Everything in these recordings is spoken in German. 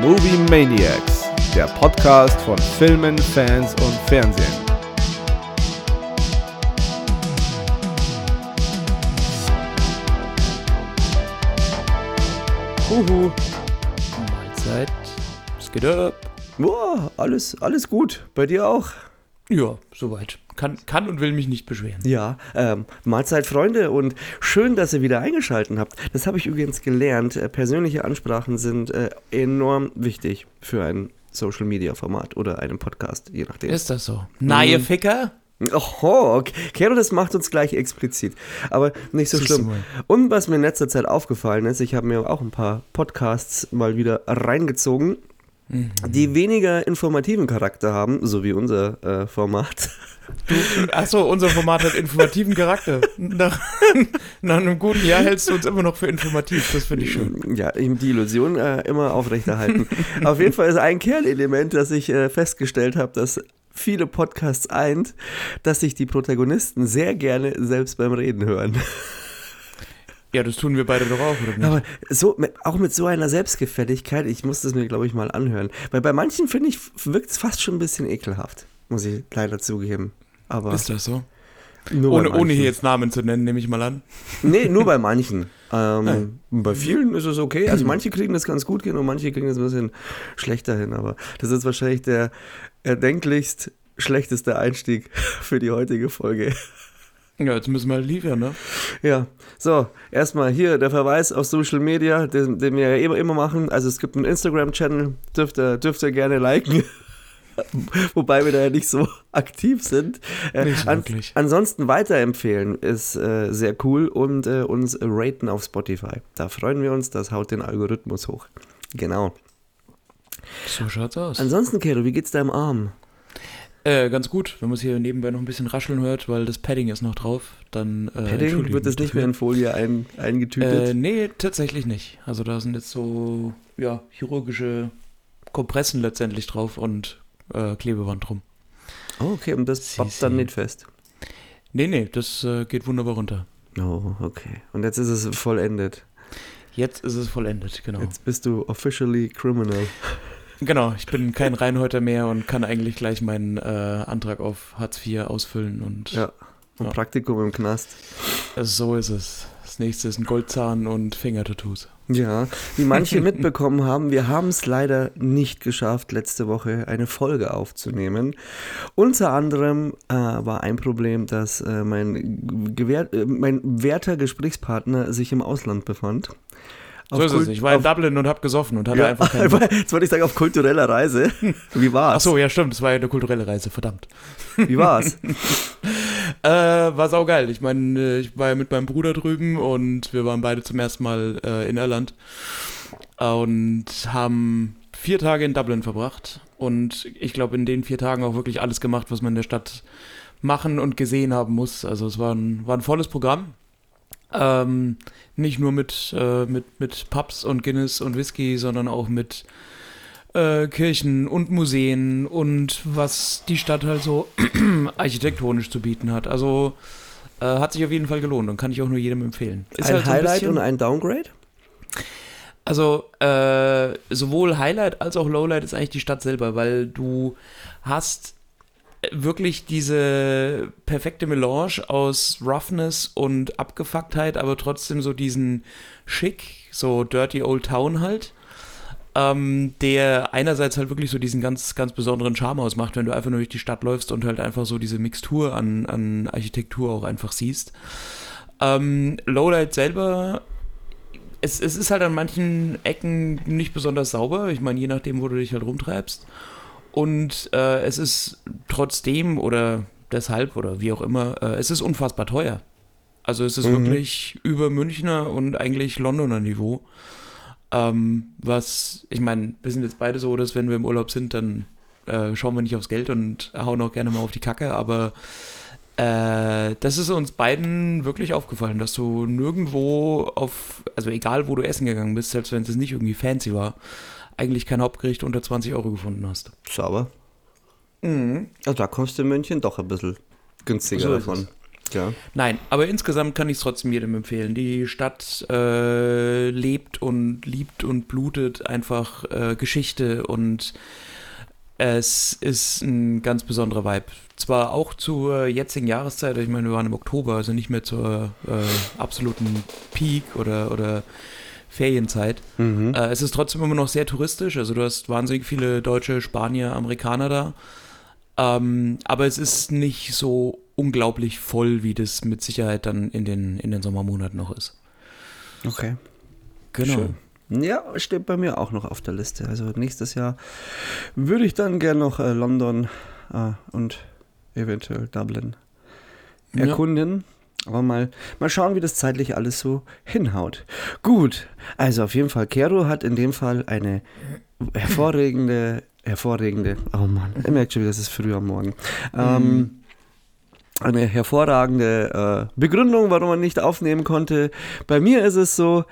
Movie Maniacs, der Podcast von Filmen, Fans und Fernsehen. Huhu. Mahlzeit. Es geht ab. Boah, alles, alles gut. Bei dir auch? Ja, soweit. Kann, kann und will mich nicht beschweren. Ja, ähm, Mahlzeit, Freunde, und schön, dass ihr wieder eingeschaltet habt. Das habe ich übrigens gelernt. Äh, persönliche Ansprachen sind äh, enorm wichtig für ein Social Media Format oder einen Podcast, je nachdem. Ist das so? Na, ihr Ficker? Oho, okay. Kero, das macht uns gleich explizit. Aber nicht so schlimm. Und was mir in letzter Zeit aufgefallen ist, ich habe mir auch ein paar Podcasts mal wieder reingezogen, Mhm. die weniger informativen Charakter haben, so wie unser äh, Format. Achso, unser Format hat informativen Charakter. Nach, nach einem guten Jahr hältst du uns immer noch für informativ. Das finde ich schön. Ja, eben die Illusion äh, immer aufrechterhalten. Auf jeden Fall ist ein Kernelement, das ich äh, festgestellt habe, dass viele Podcasts eint, dass sich die Protagonisten sehr gerne selbst beim Reden hören. Ja, das tun wir beide doch auch, oder nicht? Aber so, mit, auch mit so einer Selbstgefälligkeit, ich muss das mir, glaube ich, mal anhören. Weil bei manchen, finde ich, wirkt es fast schon ein bisschen ekelhaft, muss ich leider zugeben. Aber ist das so? nur Ohne, ohne hier jetzt Namen zu nennen, nehme ich mal an. Nee, nur bei manchen. Ähm, bei vielen ist es okay. Also manche kriegen das ganz gut hin und manche kriegen das ein bisschen schlechter hin. Aber das ist wahrscheinlich der erdenklichst schlechteste Einstieg für die heutige Folge. Ja, jetzt müssen wir halt liefern, ne? Ja, so, erstmal hier der Verweis auf Social Media, den, den wir ja immer, immer machen. Also es gibt einen Instagram-Channel, dürft ihr, dürft ihr gerne liken. Wobei wir da ja nicht so aktiv sind. Äh, Nicht wirklich. ansonsten weiterempfehlen ist äh, sehr cool und äh, uns raten auf Spotify. Da freuen wir uns, das haut den Algorithmus hoch. Genau. So schaut's aus. Ansonsten, Kero, wie geht's deinem Arm? Äh, ganz gut, wenn man es hier nebenbei noch ein bisschen rascheln hört, weil das Padding ist noch drauf, dann äh, Padding, wird wir nicht mehr in Folie ein, eingetütet? Äh, nee, tatsächlich nicht. Also da sind jetzt so, ja, chirurgische Kompressen letztendlich drauf und äh, Klebeband drum. oh, okay, und das pappt dann nicht fest. Nee, nee, das äh, geht wunderbar runter. Oh, okay. Und jetzt ist es vollendet. Jetzt ist es vollendet, genau. Jetzt bist du officially criminal. Genau, ich bin kein Reinhäuter mehr und kann eigentlich gleich meinen äh, Antrag auf Hartz IV ausfüllen und Ja. Und Ja. Praktikum im Knast. so ist es. Das nächste ist ein Goldzahn und Fingertattoos. Ja, wie manche mitbekommen haben, wir haben es leider nicht geschafft, letzte Woche eine Folge aufzunehmen. Unter anderem äh, war ein Problem, dass äh, mein, Gewehr, äh, mein werter Gesprächspartner sich im Ausland befand. So ist es. Kult- Ich war in Dublin und habe gesoffen und hatte ja, einfach keinen Jetzt wollte ich sagen, auf kultureller Reise. Wie war's? Ach so, ja stimmt, das war ja eine kulturelle Reise, verdammt. Wie war's? Äh, war saugeil. Ich meine, äh, ich war ja mit meinem Bruder drüben und wir waren beide zum ersten Mal äh, in Irland und haben vier Tage in Dublin verbracht. Und ich glaube, in den vier Tagen auch wirklich alles gemacht, was man in der Stadt machen und gesehen haben muss. Also es war ein, war ein volles Programm. Ähm, nicht nur mit, äh, mit, mit Pubs und Guinness und Whisky, sondern auch mit äh, Kirchen und Museen und was die Stadt halt so architektonisch zu bieten hat. Also äh, hat sich auf jeden Fall gelohnt und kann ich auch nur jedem empfehlen. Ist ein halt ein Highlight bisschen- und ein Downgrade? also äh, sowohl Highlight als auch Lowlight ist eigentlich die Stadt selber, weil du hast wirklich diese perfekte Melange aus Roughness und Abgefucktheit, aber trotzdem so diesen Schick, so Dirty Old Town halt, ähm, der einerseits halt wirklich so diesen ganz, ganz besonderen Charme ausmacht, wenn du einfach nur durch die Stadt läufst und halt einfach so diese Mixtur an, an Architektur auch einfach siehst. Ähm, Lowlight selber es, es ist halt an manchen Ecken nicht besonders sauber. Ich meine, je nachdem, wo du dich halt rumtreibst. Und äh, es ist trotzdem oder deshalb oder wie auch immer, äh, es ist unfassbar teuer. Also es ist Mhm. wirklich über Münchner und eigentlich Londoner Niveau. Ähm, was, ich meine, wir sind jetzt beide so, dass wenn wir im Urlaub sind, dann äh, schauen wir nicht aufs Geld und hauen auch gerne mal auf die Kacke, aber äh, das ist uns beiden wirklich aufgefallen, dass du nirgendwo auf, also egal wo du essen gegangen bist, selbst wenn es nicht irgendwie fancy war, eigentlich kein Hauptgericht unter 20 Euro gefunden hast. Sauber. Also da kommst du in München doch ein bisschen günstiger So davon. Ja. Nein, aber insgesamt kann ich es trotzdem jedem empfehlen. Die Stadt äh, lebt und liebt und blutet einfach äh, Geschichte und es ist ein ganz besonderer Vibe. Zwar auch zur jetzigen Jahreszeit, ich meine, wir waren im Oktober, also nicht mehr zur äh, absoluten Peak oder, oder Ferienzeit. Mhm. Äh, es ist trotzdem immer noch sehr touristisch, also du hast wahnsinnig viele Deutsche, Spanier, Amerikaner da. Ähm, aber es ist nicht so unglaublich voll, wie das mit Sicherheit dann in den, in den Sommermonaten noch ist. Okay. Genau. Schön. Ja, steht bei mir auch noch auf der Liste. Also nächstes Jahr würde ich dann gern noch äh, London äh, und eventuell Dublin Ja. Aber mal, mal schauen, wie das zeitlich alles so hinhaut. Gut, also auf jeden Fall, Kero hat in dem Fall eine hervorragende, hervorragende, oh Mann, ihr merkt schon, das ist früh am Morgen. Ähm, eine hervorragende äh, Begründung, warum man nicht aufnehmen konnte. Bei mir ist es so,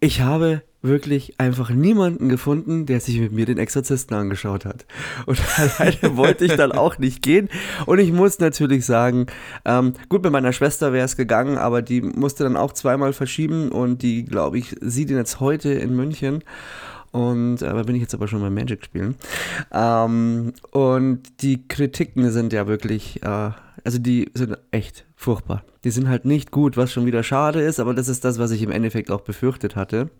ich habe wirklich einfach niemanden gefunden, der sich mit mir den Exorzisten angeschaut hat. Und alleine wollte ich dann auch nicht gehen. Und ich muss natürlich sagen, ähm, gut, bei meiner Schwester wäre es gegangen, aber die musste dann auch zweimal verschieben und die, glaube ich, sieht ihn jetzt heute in München. Und äh, da bin ich jetzt aber schon beim Magic spielen. Ähm, und die Kritiken sind ja wirklich, äh, also die sind echt furchtbar. Die sind halt nicht gut, was schon wieder schade ist, aber das ist das, was ich im Endeffekt auch befürchtet hatte.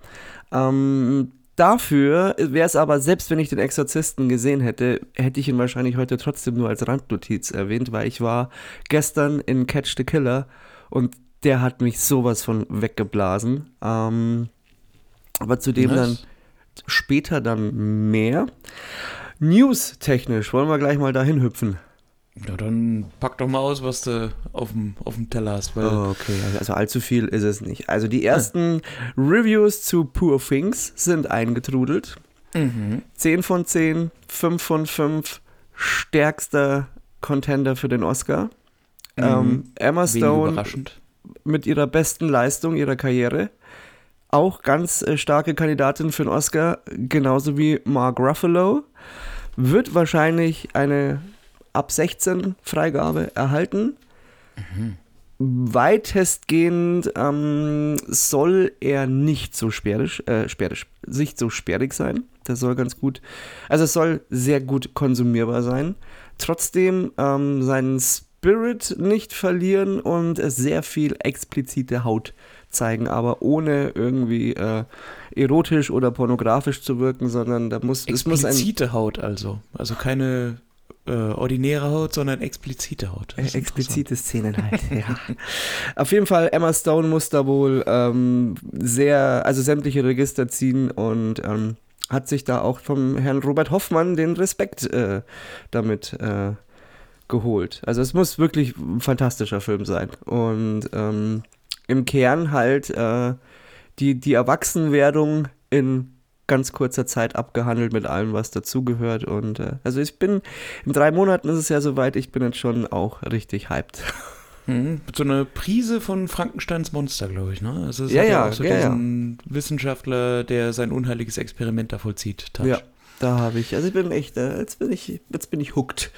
Ähm, dafür wäre es aber, selbst wenn ich den Exorzisten gesehen hätte, hätte ich ihn wahrscheinlich heute trotzdem nur als Randnotiz erwähnt, weil ich war gestern in Catch the Killer und der hat mich sowas von weggeblasen. Ähm, aber zudem Nice. dann später dann mehr. News-technisch wollen wir gleich mal dahin hüpfen. Ja, dann pack doch mal aus, was du auf dem, auf dem Teller hast. Oh, okay, also allzu viel ist es nicht. Also die ersten Reviews zu Poor Things sind eingetrudelt. Mhm. 10 von 10, 5 von 5, stärkster Contender für den Oscar. Ähm, Emma Stone mit ihrer besten Leistung ihrer Karriere. Auch ganz äh, starke Kandidatin für den Oscar, genauso wie Mark Ruffalo. Wird wahrscheinlich eine ab 16 Freigabe erhalten. Weitestgehend ähm, soll er nicht so sperrig, äh, sperrig, nicht so sperrig sein. Das soll ganz gut, also es soll sehr gut konsumierbar sein. Trotzdem ähm, seinen Spirit nicht verlieren und sehr viel explizite Haut zeigen, aber ohne irgendwie äh, erotisch oder pornografisch zu wirken, sondern da muss es muss ein Explizite Haut also. Also keine äh, ordinäre Haut, sondern explizite Haut. Äh, explizite Szenen halt, ja. Auf jeden Fall, Emma Stone muss da wohl ähm, sehr, also sämtliche Register ziehen und ähm, hat sich da auch vom Herrn Robert Hoffmann den Respekt äh, damit äh, geholt. Also es muss wirklich ein fantastischer Film sein. Und ähm, im Kern halt äh, die, die Erwachsenwerdung in ganz kurzer Zeit abgehandelt mit allem, was dazugehört. Und äh, also ich bin, in drei Monaten ist es ja soweit, ich bin jetzt schon auch richtig hyped. Mhm. So eine Prise von Frankensteins Monster, glaube ich, ne? Also es Ja, ja, auch so ja, ja. diesen Wissenschaftler, der sein unheiliges Experiment da vollzieht. Touch. Ja, da habe ich, also ich bin echt, äh, jetzt bin ich, jetzt bin ich hooked.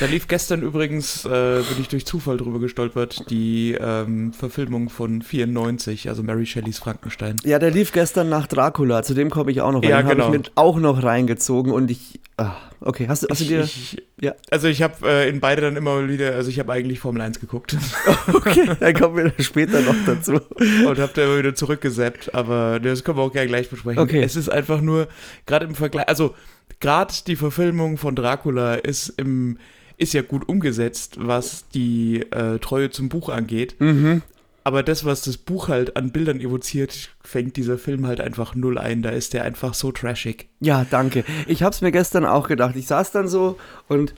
Da lief gestern übrigens, äh, bin ich durch Zufall drüber gestolpert, die ähm, Verfilmung von 94, also Mary Shelleys Frankenstein. Ja, der lief gestern nach Dracula, zu dem komme ich auch noch, Ja, den habe genau. ich mit auch noch reingezogen und ich, ah, okay, hast du, hast du dir, ich, ja, also ich habe äh, in beide dann immer wieder, also ich habe eigentlich Formel 1 geguckt okay, dann kommen wir später noch dazu. und habe da immer wieder zurückgesäppt, aber das können wir auch gerne gleich besprechen. Okay. Es ist einfach nur, gerade im Vergleich, also gerade die Verfilmung von Dracula ist im ist ja gut umgesetzt, was die äh, Treue zum Buch angeht. Mhm. Aber das, was das Buch halt an Bildern evoziert, fängt dieser Film halt einfach null ein. Da ist der einfach so trashig. Ja, danke. Ich habe es mir gestern auch gedacht. Ich saß dann so und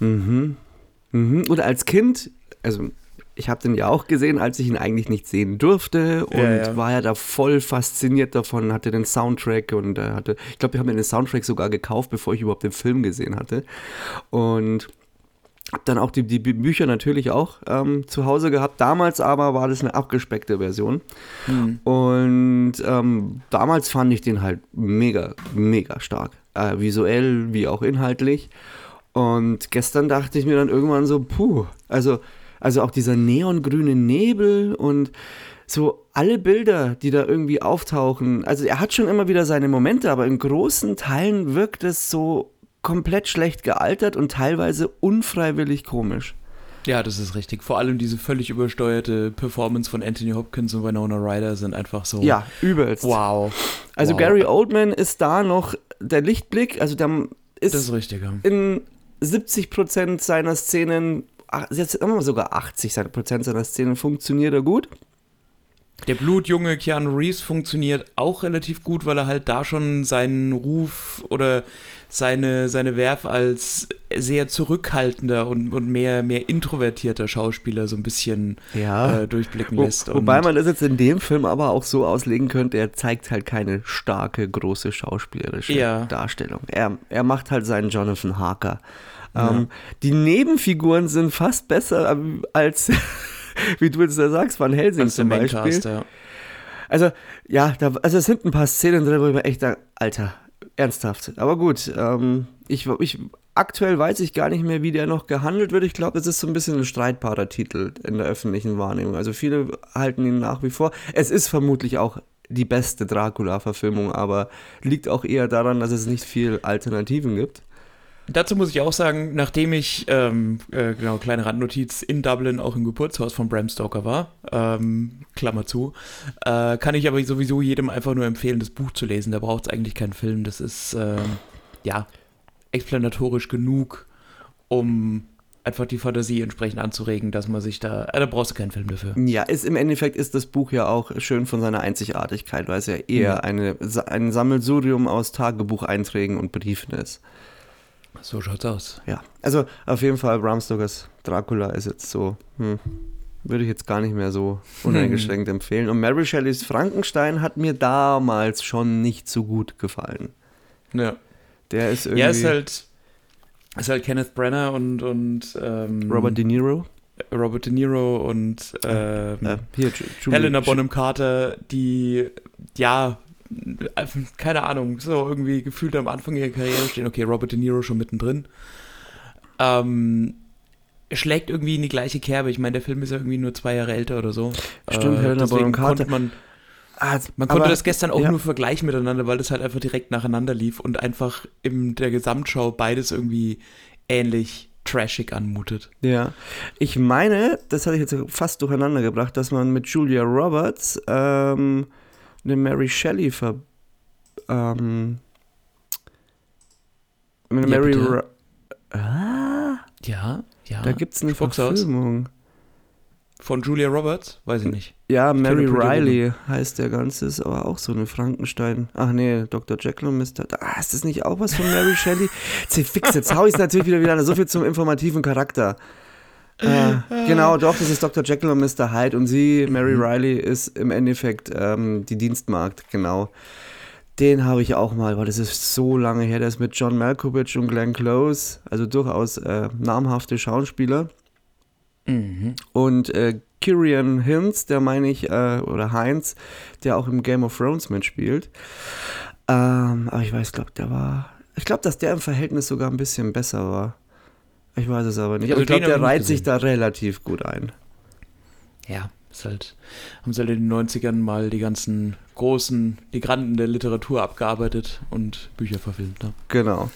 mhm, mhm. und als Kind, also ich habe den ja auch gesehen, als ich ihn eigentlich nicht sehen durfte und Ja, ja. war ja da voll fasziniert davon, hatte den Soundtrack und äh, hatte, ich glaube, wir haben mir den Soundtrack sogar gekauft, bevor ich überhaupt den Film gesehen hatte und hab dann auch die, die Bü- Bücher natürlich auch ähm, zu Hause gehabt. Damals aber war das eine abgespeckte Version. Und ähm, damals fand ich den halt mega, mega stark. Äh, visuell wie auch inhaltlich. Und gestern dachte ich mir dann irgendwann so, puh, also Also auch dieser neongrüne Nebel und so alle Bilder, die da irgendwie auftauchen. Also er hat schon immer wieder seine Momente, aber in großen Teilen wirkt es so komplett schlecht gealtert und teilweise unfreiwillig komisch. Ja, das ist richtig. Vor allem diese völlig übersteuerte Performance von Anthony Hopkins und Winona Ryder sind einfach so. Ja, übelst. Wow. Also wow. Gary Oldman ist da noch der Lichtblick, also der ist, Das ist richtig, ja. in 70 Prozent seiner Szenen, jetzt immer sogar 80 Prozent seiner Szenen funktioniert er gut. Der blutjunge Keanu Reeves funktioniert auch relativ gut, weil er halt da schon seinen Ruf oder seine, seine Werf als sehr zurückhaltender und, und mehr, mehr introvertierter Schauspieler so ein bisschen Ja. äh, durchblicken Wo, lässt. wobei und, man das jetzt in dem Film aber auch so auslegen könnte, er zeigt halt keine starke, große schauspielerische Ja. Darstellung. Er, er macht halt seinen Jonathan Harker. Ähm, die Nebenfiguren sind fast besser ähm, als, wie du jetzt da sagst, Van Helsing zum Beispiel. Ja. Also, ja, da, also es sind ein paar Szenen drin, wo ich mir echt sage, Alter, ernsthaft. Aber gut, ähm, ich, ich, aktuell weiß ich gar nicht mehr, wie der noch gehandelt wird. Ich glaube, es ist so ein bisschen ein streitbarer Titel in der öffentlichen Wahrnehmung. Also viele halten ihn nach wie vor. Es ist vermutlich auch die beste Dracula-Verfilmung, aber liegt auch eher daran, dass es nicht viel Alternativen gibt. Dazu muss ich auch sagen, nachdem ich, ähm, äh, genau, kleine Randnotiz, in Dublin auch im Geburtshaus von Bram Stoker war, ähm, Klammer zu, äh, kann ich aber sowieso jedem einfach nur empfehlen, das Buch zu lesen. Da braucht es eigentlich keinen Film. Das ist, ähm, ja, explanatorisch genug, um einfach die Fantasie entsprechend anzuregen, dass man sich da, äh, da brauchst du keinen Film dafür. Ja, ist, im Endeffekt ist das Buch ja auch schön von seiner Einzigartigkeit, weil es ja eher Ja. eine, ein Sammelsurium aus Tagebucheinträgen und Briefen ist. So schaut's aus. Ja, also auf jeden Fall Bram Stokers Dracula ist jetzt so, hm, würde ich jetzt gar nicht mehr so uneingeschränkt empfehlen. Und Mary Shelleys Frankenstein hat mir damals schon nicht so gut gefallen. Ja. Der ist irgendwie Ja, ist halt, ist halt Kenneth Brenner und, und ähm, Robert De Niro. Robert De Niro und ähm, Äh, hier, Helena Bonham Carter, die, ja, keine Ahnung, so irgendwie gefühlt am Anfang ihrer Karriere stehen. Okay, Robert De Niro schon mittendrin. Ähm, schlägt irgendwie in die gleiche Kerbe. Ich meine, der Film ist ja irgendwie nur zwei Jahre älter oder so. Stimmt, Helena deswegen Bonham Carter. konnte Man, Ah, man konnte aber- das gestern auch ja. nur vergleichen miteinander, weil das halt einfach direkt nacheinander lief und einfach in der Gesamtschau beides irgendwie ähnlich trashig anmutet. Ja, ich meine, das hatte ich jetzt fast durcheinander gebracht, dass man mit Julia Roberts ähm, eine Mary Shelley ver... Ähm, eine Ja, Mary... bitte. Ah, Ja, ja. da gibt es eine Spuck's aus. Verfilmung. Von Julia Roberts? Weiß ich nicht. Ja, Mary kenne Pretty Riley heißt der Ganze, ist aber auch so eine Frankenstein. Ach nee, Dr. Jekyll und Mr. Ah, ist das nicht auch was von Mary Shelley? Fix, jetzt hau ich es natürlich wieder wieder an. So viel zum informativen Charakter. Äh, genau, doch, das ist Dr. Jekyll und Mr. Hyde und sie, Mary Riley, ist im Endeffekt ähm, die Dienstmagd, genau. Den habe ich auch mal, weil das ist so lange her, der ist mit John Malkovich und Glenn Close, also durchaus äh, namhafte Schauspieler. Mhm. Und äh, Kyrian Hinz, der meine ich, äh, oder Heinz, der auch im Game of Thrones mitspielt. Ähm, aber ich weiß, glaube der war. Ich glaube, dass der im Verhältnis sogar ein bisschen besser war. Ich weiß es aber nicht. Aber Also ich glaube, der reiht sich da relativ gut ein. Ja, ist halt, haben sie halt in den 90ern mal die ganzen großen, die Granden der Literatur abgearbeitet und Bücher verfilmt. Ne? Genau.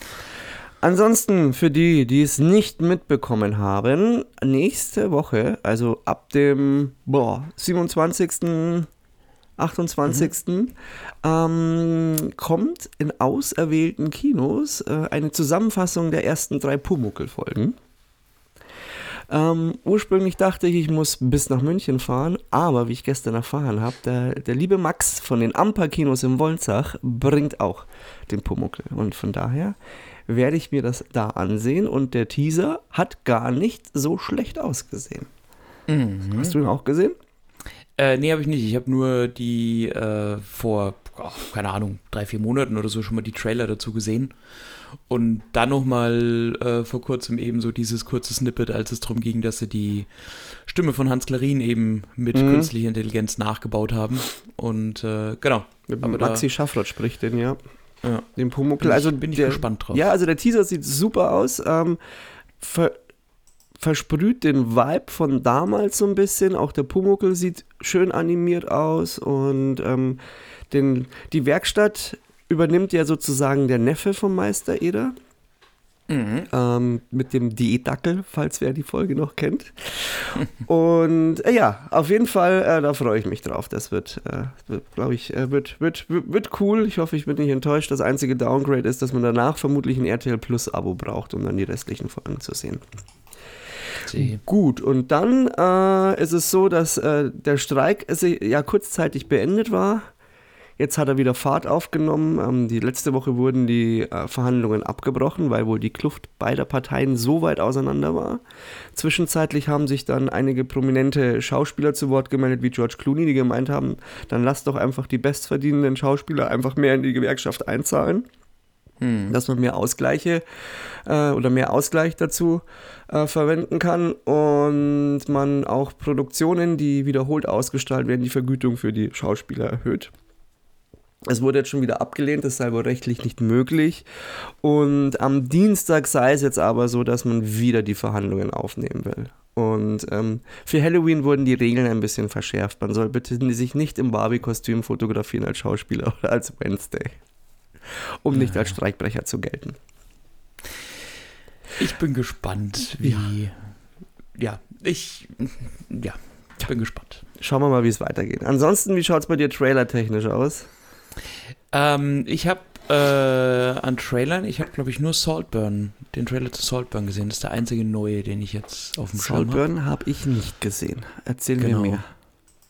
Ansonsten, für die, die es nicht mitbekommen haben, nächste Woche, also ab dem boah, 27., 28. Ähm, kommt in auserwählten Kinos äh, eine Zusammenfassung der ersten drei Pumuckl-Folgen. Ähm, ursprünglich dachte ich, ich muss bis nach München fahren, aber wie ich gestern erfahren habe, der, der liebe Max von den Amper-Kinos in Wolnzach bringt auch den Pumuckl. Und von daher werde ich mir das da ansehen und der Teaser hat gar nicht so schlecht ausgesehen. Hast du ihn auch gesehen? Äh, nee, habe ich nicht. Ich habe nur die äh, vor, oh, keine Ahnung, drei, vier Monaten oder so schon mal die Trailer dazu gesehen. Und dann nochmal äh, vor kurzem eben so dieses kurze Snippet, als es darum ging, dass sie die Stimme von Hans Klarin eben mit Mhm. künstlicher Intelligenz nachgebaut haben. Und äh, genau. Aber da- Maxi Schaffrott spricht den, ja. Ja. Den Pumuckl. Also bin ich der, gespannt drauf. Ja, also der Teaser sieht super aus. Ähm, ver versprüht den Vibe von damals so ein bisschen. Auch der Pumuckel sieht schön animiert aus und ähm, den, die Werkstatt übernimmt ja sozusagen der Neffe vom Meister Eder. Mhm. Ähm, mit dem Diätdackel, falls wer die Folge noch kennt. Und äh, ja, auf jeden Fall, äh, da freue ich mich drauf. Das wird, äh, wird glaube ich, äh, wird, wird, wird cool. Ich hoffe, ich bin nicht enttäuscht. Das einzige Downgrade ist, dass man danach vermutlich ein RTL Plus Abo braucht, um dann die restlichen Folgen zu sehen. Sie. Gut, und dann äh, ist es so, dass äh, der Streik ja kurzzeitig beendet war. Jetzt hat er wieder Fahrt aufgenommen. Ähm, die letzte Woche wurden die äh, Verhandlungen abgebrochen, weil wohl die Kluft beider Parteien so weit auseinander war. Zwischenzeitlich haben sich dann einige prominente Schauspieler zu Wort gemeldet, wie George Clooney, die gemeint haben, dann lasst doch einfach die bestverdienenden Schauspieler einfach mehr in die Gewerkschaft einzahlen. Hm. Dass man mehr Ausgleiche äh, oder mehr Ausgleich dazu äh, verwenden kann und man auch Produktionen, die wiederholt ausgestrahlt werden, die Vergütung für die Schauspieler erhöht. Es wurde jetzt schon wieder abgelehnt, das sei wohl rechtlich nicht möglich. Und am Dienstag sei es jetzt aber so, dass man wieder die Verhandlungen aufnehmen will. Und ähm, für Halloween wurden die Regeln ein bisschen verschärft. Man soll bitte sich nicht im Barbie-Kostüm fotografieren als Schauspieler oder als Wednesday, um nicht als Streikbrecher zu gelten. Ich bin gespannt, wie. Ja, ja ich. Ja, ich bin gespannt. Schauen wir mal, wie es weitergeht. Ansonsten, wie schaut es bei dir trailertechnisch aus? Ähm, ich habe äh, an Trailern, ich habe glaube ich nur Saltburn, den Trailer zu Saltburn gesehen. Das ist der einzige neue, den ich jetzt auf dem Schirm habe. Saltburn habe ich nicht gesehen. Erzähl genau. mir mehr.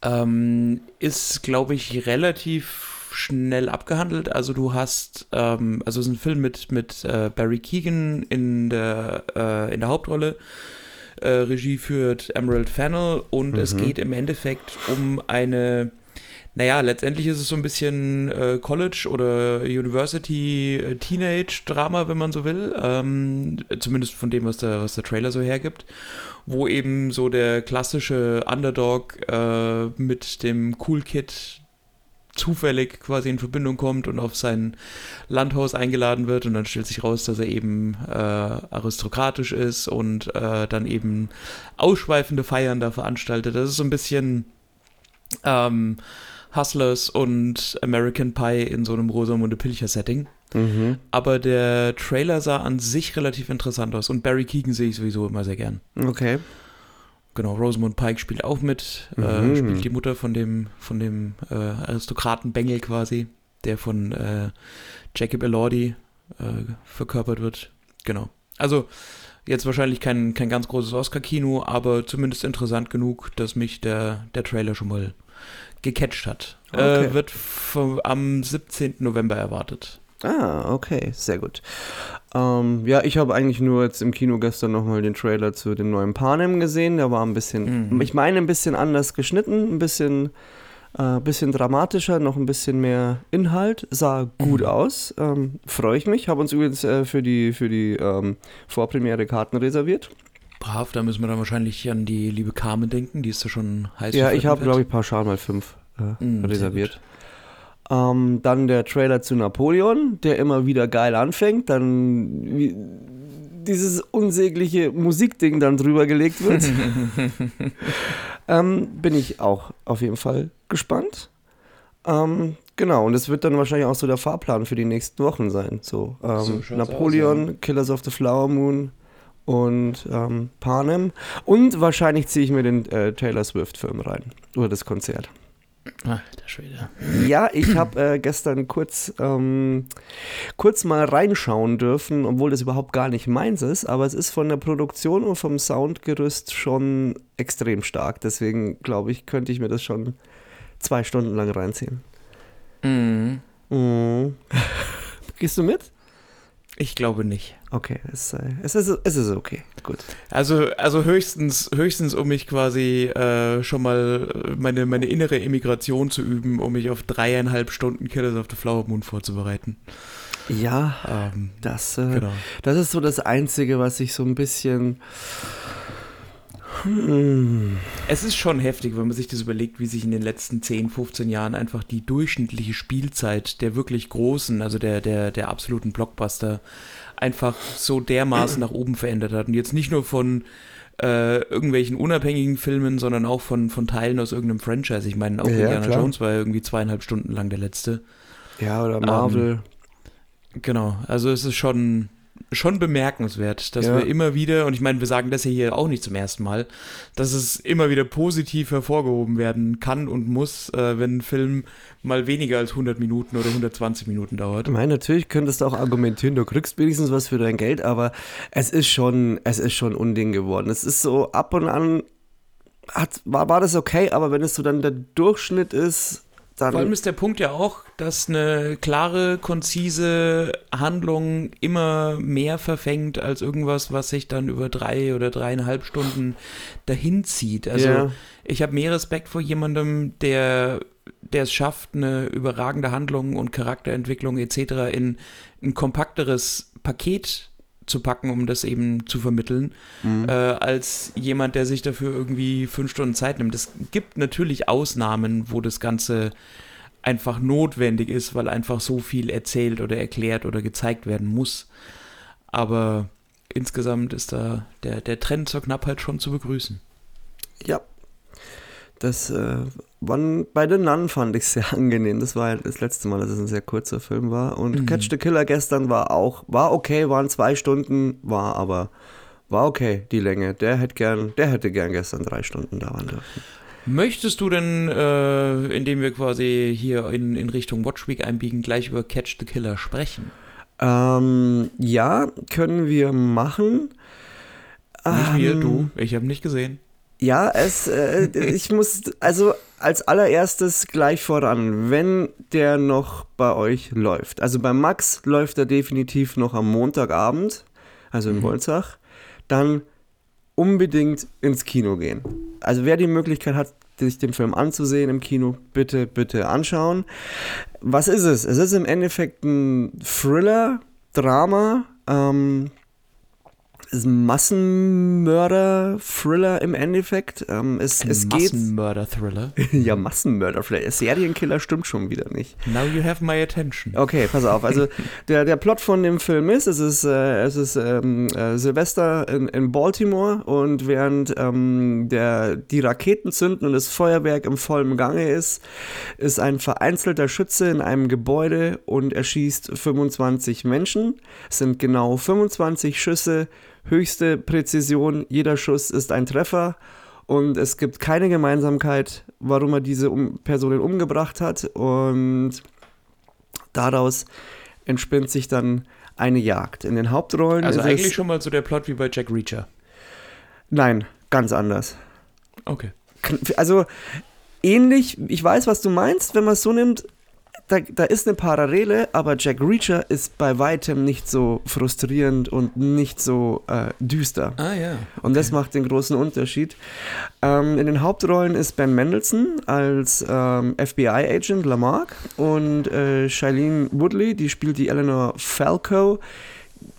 Ähm, ist glaube ich relativ schnell abgehandelt. Also du hast, ähm, also es ist ein Film mit, mit äh, Barry Keegan in der, äh, in der Hauptrolle. Äh, Regie führt Emerald Fennel und mhm. es geht im Endeffekt um eine naja, letztendlich ist es so ein bisschen äh, College oder University äh, Teenage Drama, wenn man so will. Ähm, zumindest von dem, was der, was der Trailer so hergibt. Wo eben so der klassische Underdog äh, mit dem Cool Kid zufällig quasi in Verbindung kommt und auf sein Landhaus eingeladen wird und dann stellt sich raus, dass er eben äh, aristokratisch ist und äh, dann eben ausschweifende Feiern da veranstaltet. Das ist so ein bisschen ähm, Hustlers und American Pie in so einem Rosamunde Pilcher-Setting. Mhm. Aber der Trailer sah an sich relativ interessant aus und Barry Keegan sehe ich sowieso immer sehr gern. Okay. Genau, Rosamund Pike spielt auch mit, äh, mhm. äh, spielt die Mutter von dem, von dem äh, Aristokraten Bengel quasi, der von äh, Jacob Elordi äh, verkörpert wird. Genau. Also jetzt wahrscheinlich kein, kein ganz großes Oscar-Kino, aber zumindest interessant genug, dass mich der, der Trailer schon mal gecatcht hat. Äh, okay. Wird vom, am 17. November erwartet. Ah, okay, sehr gut. Ähm, ja, ich habe eigentlich nur jetzt im Kino gestern nochmal den Trailer zu dem neuen Panem gesehen. Der war ein bisschen, mhm. ich meine, ein bisschen anders geschnitten, ein bisschen, äh, bisschen dramatischer, noch ein bisschen mehr Inhalt. Sah gut mhm. aus. Ähm, Freue ich mich. Habe uns übrigens äh, für die, für die ähm, Vorpremiere Karten reserviert. Brav, da müssen wir dann wahrscheinlich an die liebe Carmen denken, die ist ja schon heiß. Ja, ich habe, glaube ich, pauschal mal fünf äh, mm, reserviert. Ähm, dann der Trailer zu Napoleon, der immer wieder geil anfängt, dann dieses unsägliche Musikding dann drüber gelegt wird. ähm, bin ich auch auf jeden Fall gespannt. Ähm, genau, und es wird dann wahrscheinlich auch so der Fahrplan für die nächsten Wochen sein. So, so ähm, Napoleon, aus, ja. Killers of the Flower Moon, und ähm, Panem. Und wahrscheinlich ziehe ich mir den äh, Taylor Swift-Film rein. Oder das Konzert. Ach, der Schwede. Ja, ich habe äh, gestern kurz, ähm, kurz mal reinschauen dürfen, obwohl das überhaupt gar nicht meins ist, aber es ist von der Produktion und vom Soundgerüst schon extrem stark. Deswegen glaube ich, könnte ich mir das schon zwei Stunden lang reinziehen. Mhm. Mhm. Gehst du mit? Ich glaube nicht. Okay, es, es, ist, es ist okay. Gut. Also, also höchstens, höchstens, um mich quasi äh, schon mal meine, meine innere Immigration zu üben, um mich auf dreieinhalb Stunden Killers of the Flower Moon vorzubereiten. Ja, ähm, das, äh, genau. das ist so das Einzige, was ich so ein bisschen hm. Es ist schon heftig, wenn man sich das überlegt, wie sich in den letzten 10, 15 Jahren einfach die durchschnittliche Spielzeit der wirklich großen, also der, der, der absoluten Blockbuster, einfach so dermaßen nach oben verändert hat. Und jetzt nicht nur von äh, irgendwelchen unabhängigen Filmen, sondern auch von, von Teilen aus irgendeinem Franchise. Ich meine, auch Ja, Indiana klar. Jones war ja irgendwie zweieinhalb Stunden lang der letzte. Ja, oder Marvel. Genau, also es ist schon, schon bemerkenswert, dass Ja. wir immer wieder, und ich meine, wir sagen das ja hier auch nicht zum ersten Mal, dass es immer wieder positiv hervorgehoben werden kann und muss, äh, wenn ein Film mal weniger als 100 Minuten oder 120 Minuten dauert. Ich meine, natürlich könntest du auch argumentieren, du kriegst wenigstens was für dein Geld, aber es ist schon, es ist schon Unding geworden. Es ist so ab und an hat, war, war das okay, aber wenn es so dann der Durchschnitt ist, dann. Vor allem ist der Punkt ja auch, dass eine klare, konzise Handlung immer mehr verfängt als irgendwas, was sich dann über drei oder dreieinhalb Stunden dahin zieht. Also Ja. ich habe mehr Respekt vor jemandem, der der es schafft, eine überragende Handlung und Charakterentwicklung etc. in ein kompakteres Paket zu packen, um das eben zu vermitteln, äh, als jemand, der sich dafür irgendwie fünf Stunden Zeit nimmt. Es gibt natürlich Ausnahmen, wo das Ganze einfach notwendig ist, weil einfach so viel erzählt oder erklärt oder gezeigt werden muss. Aber insgesamt ist da der, der Trend zur Knappheit schon zu begrüßen. Ja. Das äh, wann, bei den Nun fand ich sehr angenehm. Das war ja das letzte Mal, dass es ein sehr kurzer Film war. Und Mhm. Catch the Killer gestern war auch, war okay, waren zwei Stunden, war aber, war okay, die Länge. Der hätte gern, der hätte gern gestern drei Stunden dauern dürfen. Möchtest du denn, äh, indem wir quasi hier in, in Richtung Watch Week einbiegen, gleich über Catch the Killer sprechen? Ähm, ja, können wir machen. Nicht wir, Ähm, du. Ich habe nicht gesehen. Ja, es, äh, ich muss, also als allererstes gleich voran, wenn der noch bei euch läuft. Also bei Max läuft er definitiv noch am Montagabend, also in Wolzach, dann unbedingt ins Kino gehen. Also wer die Möglichkeit hat, sich den Film anzusehen im Kino, bitte, bitte anschauen. Was ist es? Es ist im Endeffekt ein Thriller, Drama, ähm, Massenmörder-Thriller im Endeffekt. Ähm, es, Ein es geht. Massenmörder-Thriller. ja, Massenmörder, vielleicht. Serienkiller stimmt schon wieder nicht. Now you have my attention. Okay, pass auf. Also der, der Plot von dem Film ist, es ist, äh, es ist ähm, äh, Silvester in, in Baltimore und während ähm, der, die Raketen zünden und das Feuerwerk im vollen Gange ist, ist ein vereinzelter Schütze in einem Gebäude und erschießt 25 Menschen. Es sind genau 25 Schüsse, höchste Präzision, jeder Schuss ist ein Treffer. Und es gibt keine Gemeinsamkeit, warum er diese um Personen umgebracht hat. Und daraus entspinnt sich dann eine Jagd. In den Hauptrollen Also ist eigentlich schon mal so der Plot wie bei Jack Reacher. Nein, ganz anders. Okay. Also ähnlich, ich weiß, was du meinst, wenn man es so nimmt. Da, da ist eine Parallele, aber Jack Reacher ist bei weitem nicht so frustrierend und nicht so äh, düster. Ah ja. Und das macht den großen Unterschied. Ähm, in den Hauptrollen ist Ben Mendelssohn als ähm, FBI-Agent Lamarck und äh, Shailene Woodley, die spielt die Eleanor Falco.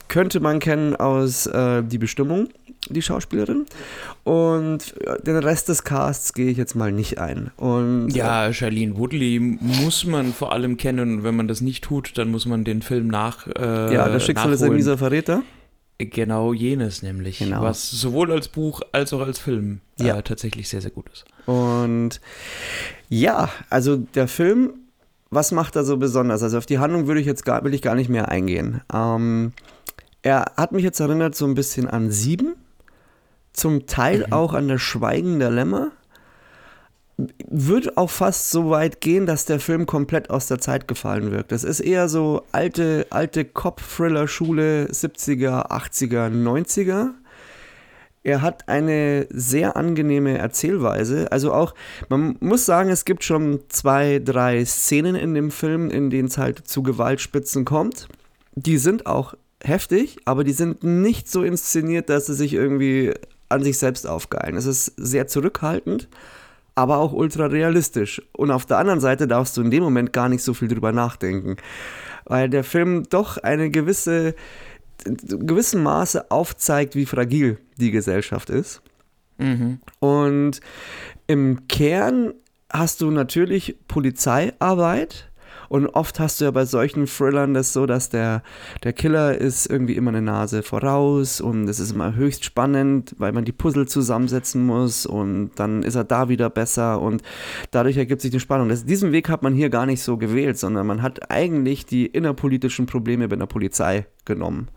Könnte man kennen aus äh, Die Bestimmung, die Schauspielerin. Und äh, den Rest des Casts gehe ich jetzt mal nicht ein. Und, Ja, Charlene Woodley muss man vor allem kennen. Und wenn man das nicht tut, dann muss man den Film nach. Äh, äh, ja, das Schicksal ist ein nachholen. mieser Verräter. Genau jenes nämlich. Genau. Was sowohl als Buch als auch als Film Ja. äh, tatsächlich sehr, sehr gut ist. Und ja, also der Film, was macht er so besonders? Also auf die Handlung würde ich jetzt gar, will ich gar nicht mehr eingehen. Ähm, er hat mich jetzt erinnert so ein bisschen an Sieben, zum Teil auch an das Schweigen der Lämmer. Würde auch fast so weit gehen, dass der Film komplett aus der Zeit gefallen wirkt. Das ist eher so alte, alte Cop-Thriller-Schule 70er, 80er, 90er. Er hat eine sehr angenehme Erzählweise. Also auch, man muss sagen, es gibt schon zwei, drei Szenen in dem Film, in denen es halt zu Gewaltspitzen kommt. Die sind auch heftig, aber die sind nicht so inszeniert, dass sie sich irgendwie an sich selbst aufgeilen. Es ist sehr zurückhaltend, aber auch ultra realistisch. Und auf der anderen Seite darfst du in dem Moment gar nicht so viel drüber nachdenken, weil der Film doch eine gewisse in gewissem Maße aufzeigt, wie fragil die Gesellschaft ist. Und im Kern hast du natürlich Polizeiarbeit Und oft hast du ja bei solchen Thrillern das so, dass der, der Killer ist irgendwie immer eine Nase voraus und es ist immer höchst spannend, weil man die Puzzle zusammensetzen muss und dann ist er da wieder besser und dadurch ergibt sich die Spannung. Das, diesen Weg hat man hier gar nicht so gewählt, sondern man hat eigentlich die innerpolitischen Probleme bei der Polizei genommen.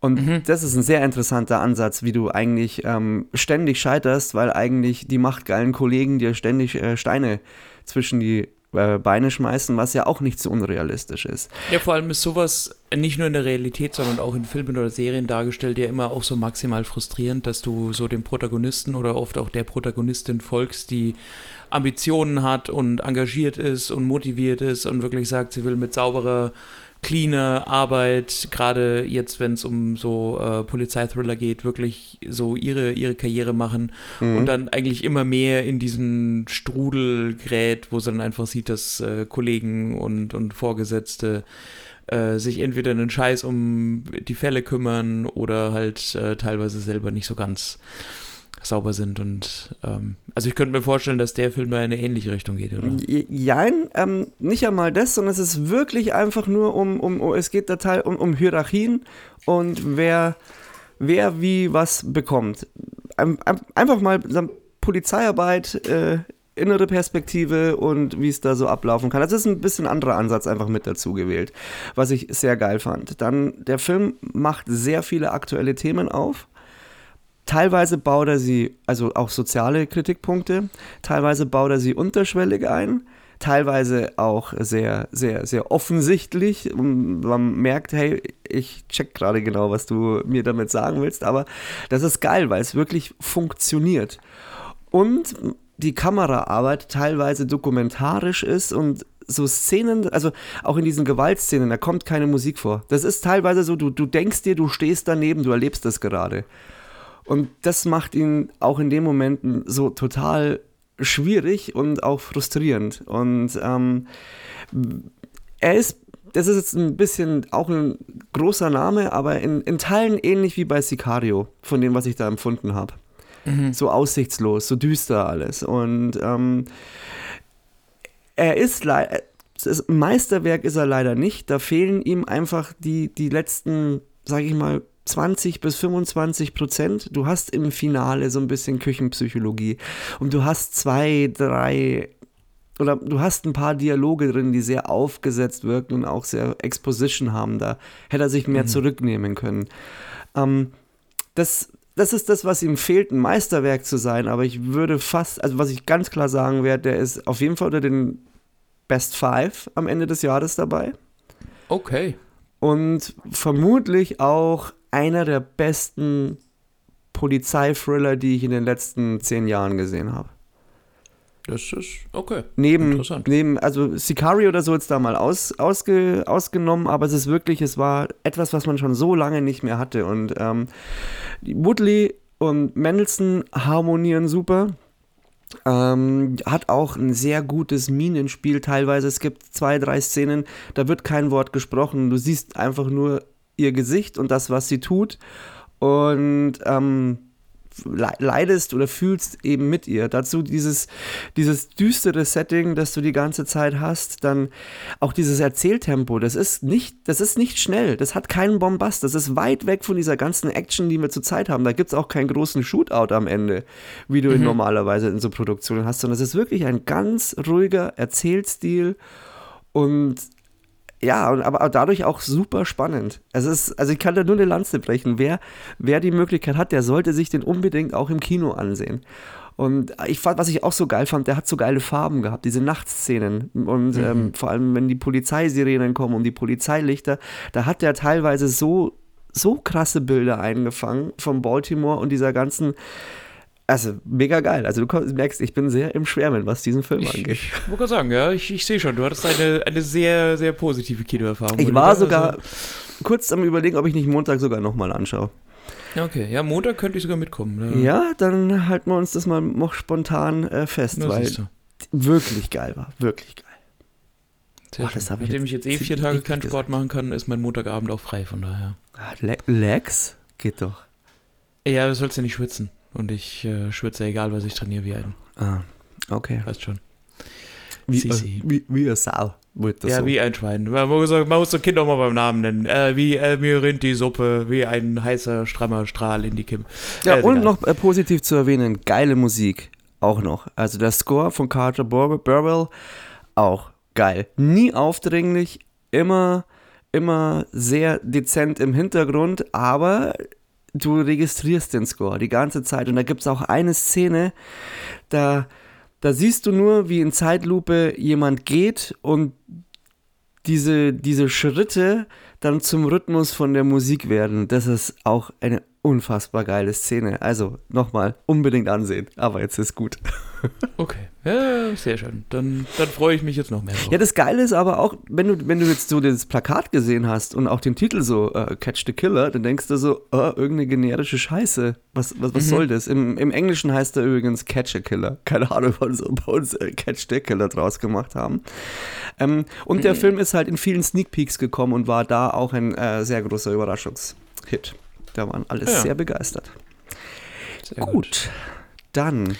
Und mhm. das ist ein sehr interessanter Ansatz, wie du eigentlich ähm, ständig scheiterst, weil eigentlich die machtgeilen Kollegen dir ständig äh, Steine zwischen die Beine schmeißen, was ja auch nicht so unrealistisch ist. Ja, vor allem ist sowas nicht nur in der Realität, sondern auch in Filmen oder Serien dargestellt, ja immer auch so maximal frustrierend, dass du so dem Protagonisten oder oft auch der Protagonistin folgst, die Ambitionen hat und engagiert ist und motiviert ist und wirklich sagt, sie will mit sauberer cleane Arbeit, gerade jetzt, wenn es um so äh, Polizeithriller geht, wirklich so ihre, ihre Karriere machen mhm. und dann eigentlich immer mehr in diesen Strudel gerät, wo sie dann einfach sieht, dass äh, Kollegen und, und Vorgesetzte äh, sich entweder einen Scheiß um die Fälle kümmern oder halt äh, teilweise selber nicht so ganz sauber sind. Und ähm, also ich könnte mir vorstellen, dass der Film in eine ähnliche Richtung geht, oder? Jein, ähm, nicht einmal das, sondern es ist wirklich einfach nur um, um, um es geht da Teil um, um Hierarchien und wer, wer wie was bekommt. Ein, einfach mal Polizeiarbeit, äh, innere Perspektive und wie es da so ablaufen kann. Das ist ein bisschen anderer Ansatz einfach mit dazu gewählt, was ich sehr geil fand. Dann, der Film macht sehr viele aktuelle Themen auf Teilweise baut er sie, also auch soziale Kritikpunkte, teilweise baut er sie unterschwellig ein, teilweise auch sehr, sehr, sehr offensichtlich. Und man merkt, hey, ich check gerade genau, was du mir damit sagen willst, aber das ist geil, weil es wirklich funktioniert. Und die Kameraarbeit teilweise dokumentarisch ist und so Szenen, also auch in diesen Gewaltszenen, da kommt keine Musik vor. Das ist teilweise so, du, du denkst dir, du stehst daneben, du erlebst das gerade. Und das macht ihn auch in den Momenten so total schwierig und auch frustrierend. Und ähm, er ist, das ist jetzt ein bisschen auch ein großer Name, aber in, in Teilen ähnlich wie bei Sicario, von dem, was ich da empfunden habe. Mhm. So aussichtslos, so düster alles. Und ähm, er ist leider. Meisterwerk ist er leider nicht. Da fehlen ihm einfach die, die letzten, sag ich mal, 20 bis 25 Prozent. Du hast im Finale so ein bisschen Küchenpsychologie und du hast zwei, drei oder du hast ein paar Dialoge drin, die sehr aufgesetzt wirken und auch sehr Exposition haben. Da hätte er sich mehr mhm. zurücknehmen können. Ähm, das, das ist das, was ihm fehlt, ein Meisterwerk zu sein. Aber ich würde fast, also was ich ganz klar sagen werde, der ist auf jeden Fall unter den Best Five am Ende des Jahres dabei. Okay. Und vermutlich auch einer der besten Polizeithriller, die ich in den letzten zehn Jahren gesehen habe. Das ist okay. Neben, neben, also Sicario oder so jetzt da mal aus, ausge, ausgenommen, aber es ist wirklich, es war etwas, was man schon so lange nicht mehr hatte. Und ähm, Woodley und Mendelssohn harmonieren super. Ähm, hat auch ein sehr gutes Minenspiel teilweise. Es gibt zwei, drei Szenen, da wird kein Wort gesprochen. Du siehst einfach nur ihr Gesicht und das, was sie tut. Und ähm, leidest oder fühlst eben mit ihr. Dazu dieses, dieses düstere Setting, das du die ganze Zeit hast, dann auch dieses Erzähltempo, das ist nicht, das ist nicht schnell, das hat keinen Bombast, das ist weit weg von dieser ganzen Action, die wir zurzeit haben. Da gibt es auch keinen großen Shootout am Ende, wie du mhm. ihn normalerweise in so Produktionen hast, sondern es ist wirklich ein ganz ruhiger Erzählstil und ja, aber dadurch auch super spannend. Es ist, also ich kann da nur eine Lanze brechen. Wer, wer die Möglichkeit hat, der sollte sich den unbedingt auch im Kino ansehen. Und ich fand, was ich auch so geil fand, der hat so geile Farben gehabt, diese Nachtszenen. Und mhm. ähm, vor allem, wenn die Polizeisirenen kommen und die Polizeilichter, da hat der teilweise so, so krasse Bilder eingefangen von Baltimore und dieser ganzen also mega geil. Also du merkst, ich bin sehr im Schwärmen, was diesen Film ich, angeht. Ich wollte gerade sagen, ja, ich, ich sehe schon, du hattest eine, eine sehr, sehr positive Kinoerfahrung. Ich war sogar also, kurz am überlegen, ob ich nicht Montag sogar nochmal anschaue. Okay, ja, Montag könnte ich sogar mitkommen. Ne? Ja, dann halten wir uns das mal noch spontan äh, fest, Na, weil wirklich geil war. Wirklich geil. Boah, das Nachdem ich jetzt eh vier Tage keinen Sport gesagt. machen kann, ist mein Montagabend auch frei, von daher. Ah, Lex? Geht doch. Ja, du sollst ja nicht schwitzen. Und ich äh, schwitze egal, was ich trainiere, wie ein. Ah, okay. Weißt schon. Wie, äh, wie, wie wird das ja, so. wie ein Schwein. Man muss, man muss das Kind auch mal beim Namen nennen. Äh, wie äh, mir rinnt die Suppe, wie ein heißer, strammer Strahl in die Kim. Ja, Äh, und egal. noch äh, positiv zu erwähnen, geile Musik auch noch. Also der Score von Carter Bur- Burwell auch geil. Nie aufdringlich, immer, immer sehr dezent im Hintergrund, aber du registrierst den Score die ganze Zeit. Und da gibt es auch eine Szene, da, da siehst du nur, wie in Zeitlupe jemand geht und diese, diese Schritte dann zum Rhythmus von der Musik werden. Das ist auch eine unfassbar geile Szene. Also nochmal unbedingt ansehen. Aber jetzt ist gut. Okay, ja, sehr schön. Dann, dann freue ich mich jetzt noch mehr drauf. Ja, das Geile ist aber auch, wenn du, wenn du jetzt so das Plakat gesehen hast und auch den Titel so äh, Catch the Killer, dann denkst du so, äh, irgendeine generische Scheiße. Was, was, was soll das? Im, Im Englischen heißt er übrigens Catch a Killer. Keine Ahnung, warum sie bei uns äh, Catch the Killer draus gemacht haben. Ähm, und der Film ist halt in vielen Sneak Peeks gekommen und war da auch ein äh, sehr großer Überraschungshit. Da waren alle Ja. sehr begeistert. Sehr Gut. Dann,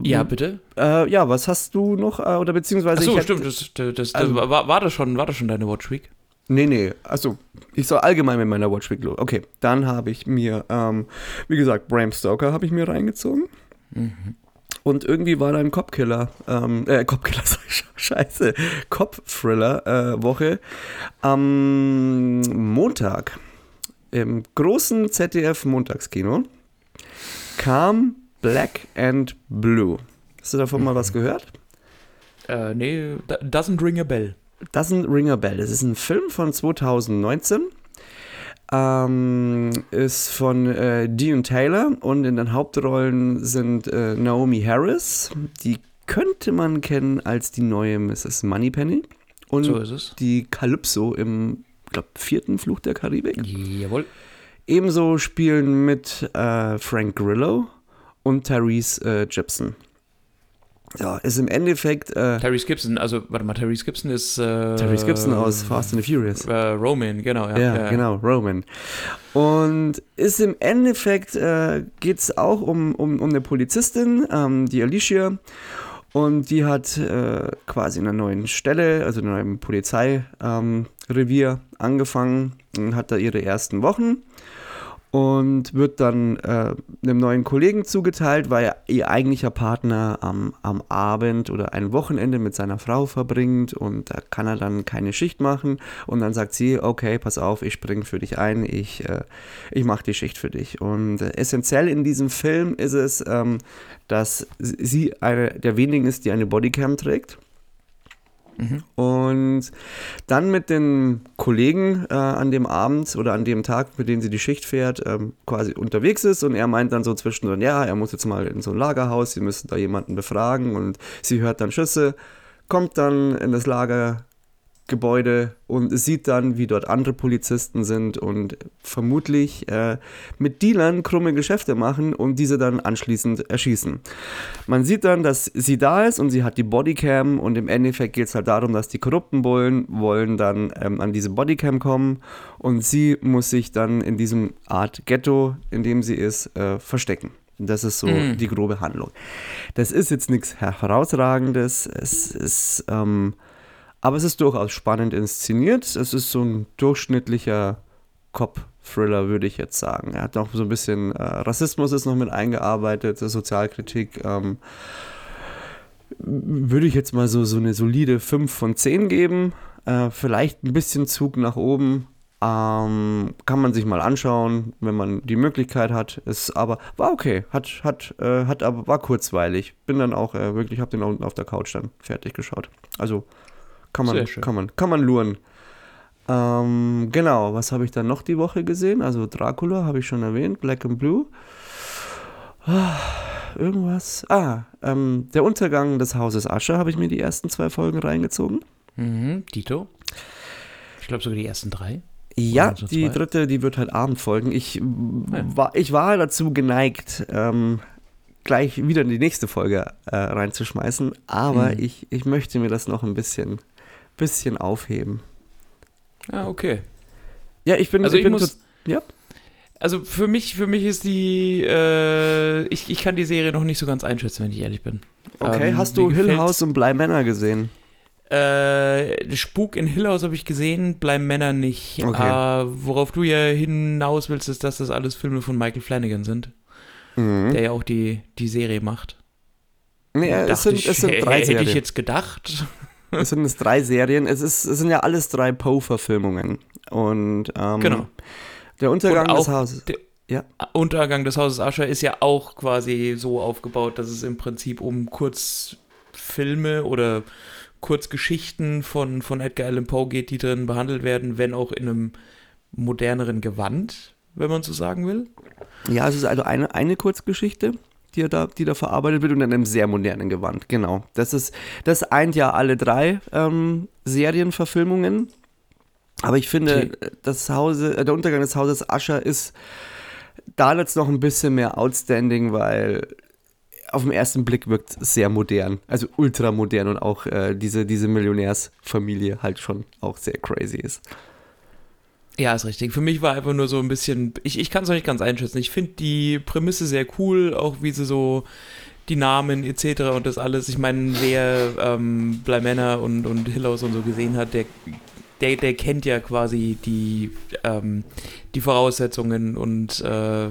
Ja, bitte. äh, ja, was hast du noch? Äh, oder beziehungsweise Achso, stimmt. Das, das, das, Also- war, war, das schon, war das schon deine Watch Week? Nee, nee, also ich soll allgemein mit meiner Watch Week los. Okay, dann habe ich mir, ähm, wie gesagt, Bram Stoker habe ich mir reingezogen. Und irgendwie war da ein Cop-Killer, ähm, äh, Cop-Killer, scheiße, Cop-Thriller-Woche am Montag im großen ZDF-Montagskino kam Black and Blue. Hast du davon mal was gehört? Äh, nee, doesn't ring a bell. Doesn't Ring a Bell. Das ist ein Film von 2019. Ähm, ist von äh, Dean Taylor und in den Hauptrollen sind äh, Naomi Harris. Die könnte man kennen als die neue Mrs. Moneypenny. Und So die Calypso im, glaube vierten Fluch der Karibik. Jawohl. Ebenso spielen mit äh, Frank Grillo und Therese äh, Gibson. Ja, ist im Endeffekt äh, Terry Gibson, also, warte mal, Terry Gibson ist. Äh, Therese Gibson aus Fast and the Furious. Äh, Roman, genau, ja. Ja, genau, Roman. Und ist im Endeffekt, äh, geht es auch um, um, um eine Polizistin, ähm, die Alicia. Und die hat äh, quasi in einer neuen Stelle, also in einem Polizeirevier ähm, angefangen und hat da ihre ersten Wochen und wird dann äh, einem neuen Kollegen zugeteilt, weil ihr eigentlicher Partner am, am Abend oder ein Wochenende mit seiner Frau verbringt und da kann er dann keine Schicht machen und dann sagt sie, okay, pass auf, ich springe für dich ein, ich, äh, ich mache die Schicht für dich. Und äh, essentiell in diesem Film ist es, ähm, dass sie eine der wenigen ist, die eine Bodycam trägt. Und dann mit den Kollegen äh, an dem Abend oder an dem Tag, mit dem sie die Schicht fährt, ähm, quasi unterwegs ist. Und er meint dann so zwischendrin, ja, er muss jetzt mal in so ein Lagerhaus, sie müssen da jemanden befragen. Und sie hört dann Schüsse, kommt dann in das Lagergebäude und sieht dann, wie dort andere Polizisten sind und vermutlich äh, mit Dealern krumme Geschäfte machen und diese dann anschließend erschießen. Man sieht dann, dass sie da ist und sie hat die Bodycam und im Endeffekt geht es halt darum, dass die korrupten Bullen wollen dann ähm, an diese Bodycam kommen und sie muss sich dann in diesem Art Ghetto, in dem sie ist, äh, verstecken. Das ist so Mhm. die grobe Handlung. Das ist jetzt nichts herausragendes. Es ist, ähm, aber es ist durchaus spannend inszeniert. Es ist so ein durchschnittlicher Cop-Thriller, würde ich jetzt sagen. Er hat noch so ein bisschen äh, Rassismus ist noch mit eingearbeitet, Sozialkritik. Ähm, würde ich jetzt mal so, so eine solide 5 von 10 geben. Äh, vielleicht ein bisschen Zug nach oben. Ähm, kann man sich mal anschauen, wenn man die Möglichkeit hat. Ist aber war okay, hat hat äh, hat aber war kurzweilig. Bin dann auch äh, wirklich, habe den unten auf der Couch dann fertig geschaut. Also kann man kann man kann man luren. Ähm, genau, was habe ich dann noch die Woche gesehen? Also Dracula habe ich schon erwähnt, Black and Blue. Ah, Irgendwas. Ah, ähm, der Untergang des Hauses Asche habe ich mir die ersten zwei Folgen reingezogen. Mhm, Dito. Ich glaube sogar die ersten drei. Ja, Oder so die dritte, die wird halt Abend folgen. Ich, war, ich war dazu geneigt, ähm, gleich wieder in die nächste Folge äh, reinzuschmeißen, aber Mhm. ich, ich möchte mir das noch ein bisschen, bisschen aufheben. Ah, okay. Ja, ich bin, Also ich bin muss- ja, Also für mich, für mich ist die, äh, ich, ich kann die Serie noch nicht so ganz einschätzen, wenn ich ehrlich bin. okay. Ähm, Hast du Hill House und Bly Manor gesehen? Äh, Spuk in Hill House habe ich gesehen, bleiben Männer nicht. Okay. Äh, worauf du ja hinaus willst, ist, dass das alles Filme von Michael Flanagan sind, Mhm. der ja auch die, die Serie macht. Nee, es sind, ich, es sind drei hätte ich Serien. jetzt gedacht. Es sind es drei Serien. Es, ist, es sind ja alles drei Poe-Verfilmungen. Und ähm, Genau. der Untergang des Hauses. Ja. Untergang des Hauses Ascher ist ja auch quasi so aufgebaut, dass es im Prinzip um Kurzfilme oder Kurzgeschichten von, von Edgar Allan Poe geht, die drin behandelt werden, wenn auch in einem moderneren Gewand, wenn man so sagen will. Ja, es ist also eine, eine Kurzgeschichte, die da, die da verarbeitet wird und in einem sehr modernen Gewand. Genau. Das ist, das eint ja alle drei ähm, Serienverfilmungen. Aber ich finde, das Hause, äh, der Untergang des Hauses Ascher ist da jetzt noch ein bisschen mehr outstanding, weil auf den ersten Blick wirkt es sehr modern, also ultra modern und auch äh, diese, diese Millionärsfamilie halt schon auch sehr crazy ist. Ja, ist richtig. Für mich war einfach nur so ein bisschen, ich, ich kann es noch nicht ganz einschätzen. Ich finde die Prämisse sehr cool, auch wie sie so die Namen etc. und das alles. Ich meine, wer ähm, Bleimanor und, und Hillhouse und so gesehen hat, der, der, der kennt ja quasi die, ähm, die Voraussetzungen und äh,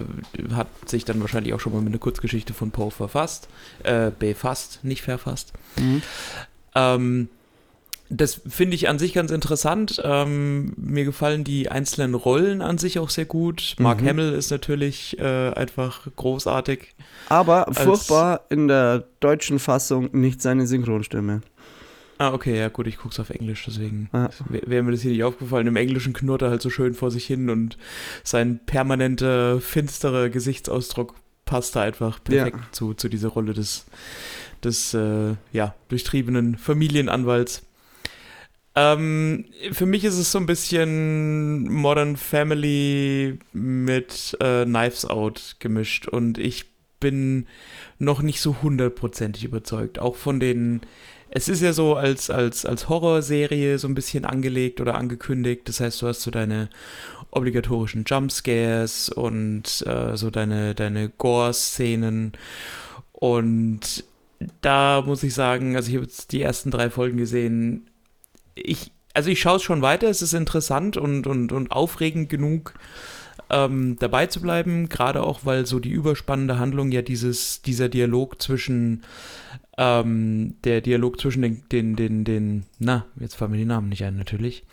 hat sich dann wahrscheinlich auch schon mal mit einer Kurzgeschichte von Poe verfasst, äh, befasst, nicht verfasst. Ähm, das finde ich an sich ganz interessant. Ähm, mir gefallen die einzelnen Rollen an sich auch sehr gut. Mark Mhm. Hamill ist natürlich äh, einfach großartig. Aber furchtbar in der deutschen Fassung nicht seine Synchronstimme. Ah, okay, ja gut, ich gucke es auf Englisch, deswegen Ja. wäre wär mir das hier nicht aufgefallen. Im Englischen knurrt er halt so schön vor sich hin und sein permanenter, finsterer Gesichtsausdruck passt da einfach perfekt zu, zu dieser Rolle des, des äh, ja, durchtriebenen Familienanwalts. Ähm, für mich ist es so ein bisschen Modern Family mit äh, Knives Out gemischt und ich bin noch nicht so hundertprozentig überzeugt. Auch von den, es ist ja so als, als, als Horrorserie so ein bisschen angelegt oder angekündigt. Das heißt, du hast so deine obligatorischen Jumpscares und äh, so deine, deine Gore-Szenen. Und da muss ich sagen, also ich habe jetzt die ersten drei Folgen gesehen. Ich, also ich schaue es schon weiter, es ist interessant und, und, und aufregend genug, ähm, dabei zu bleiben, gerade auch, weil so die überspannende Handlung ja dieses, dieser Dialog zwischen ähm, der Dialog zwischen den, den, den, den, na, jetzt fallen mir die Namen nicht ein, natürlich,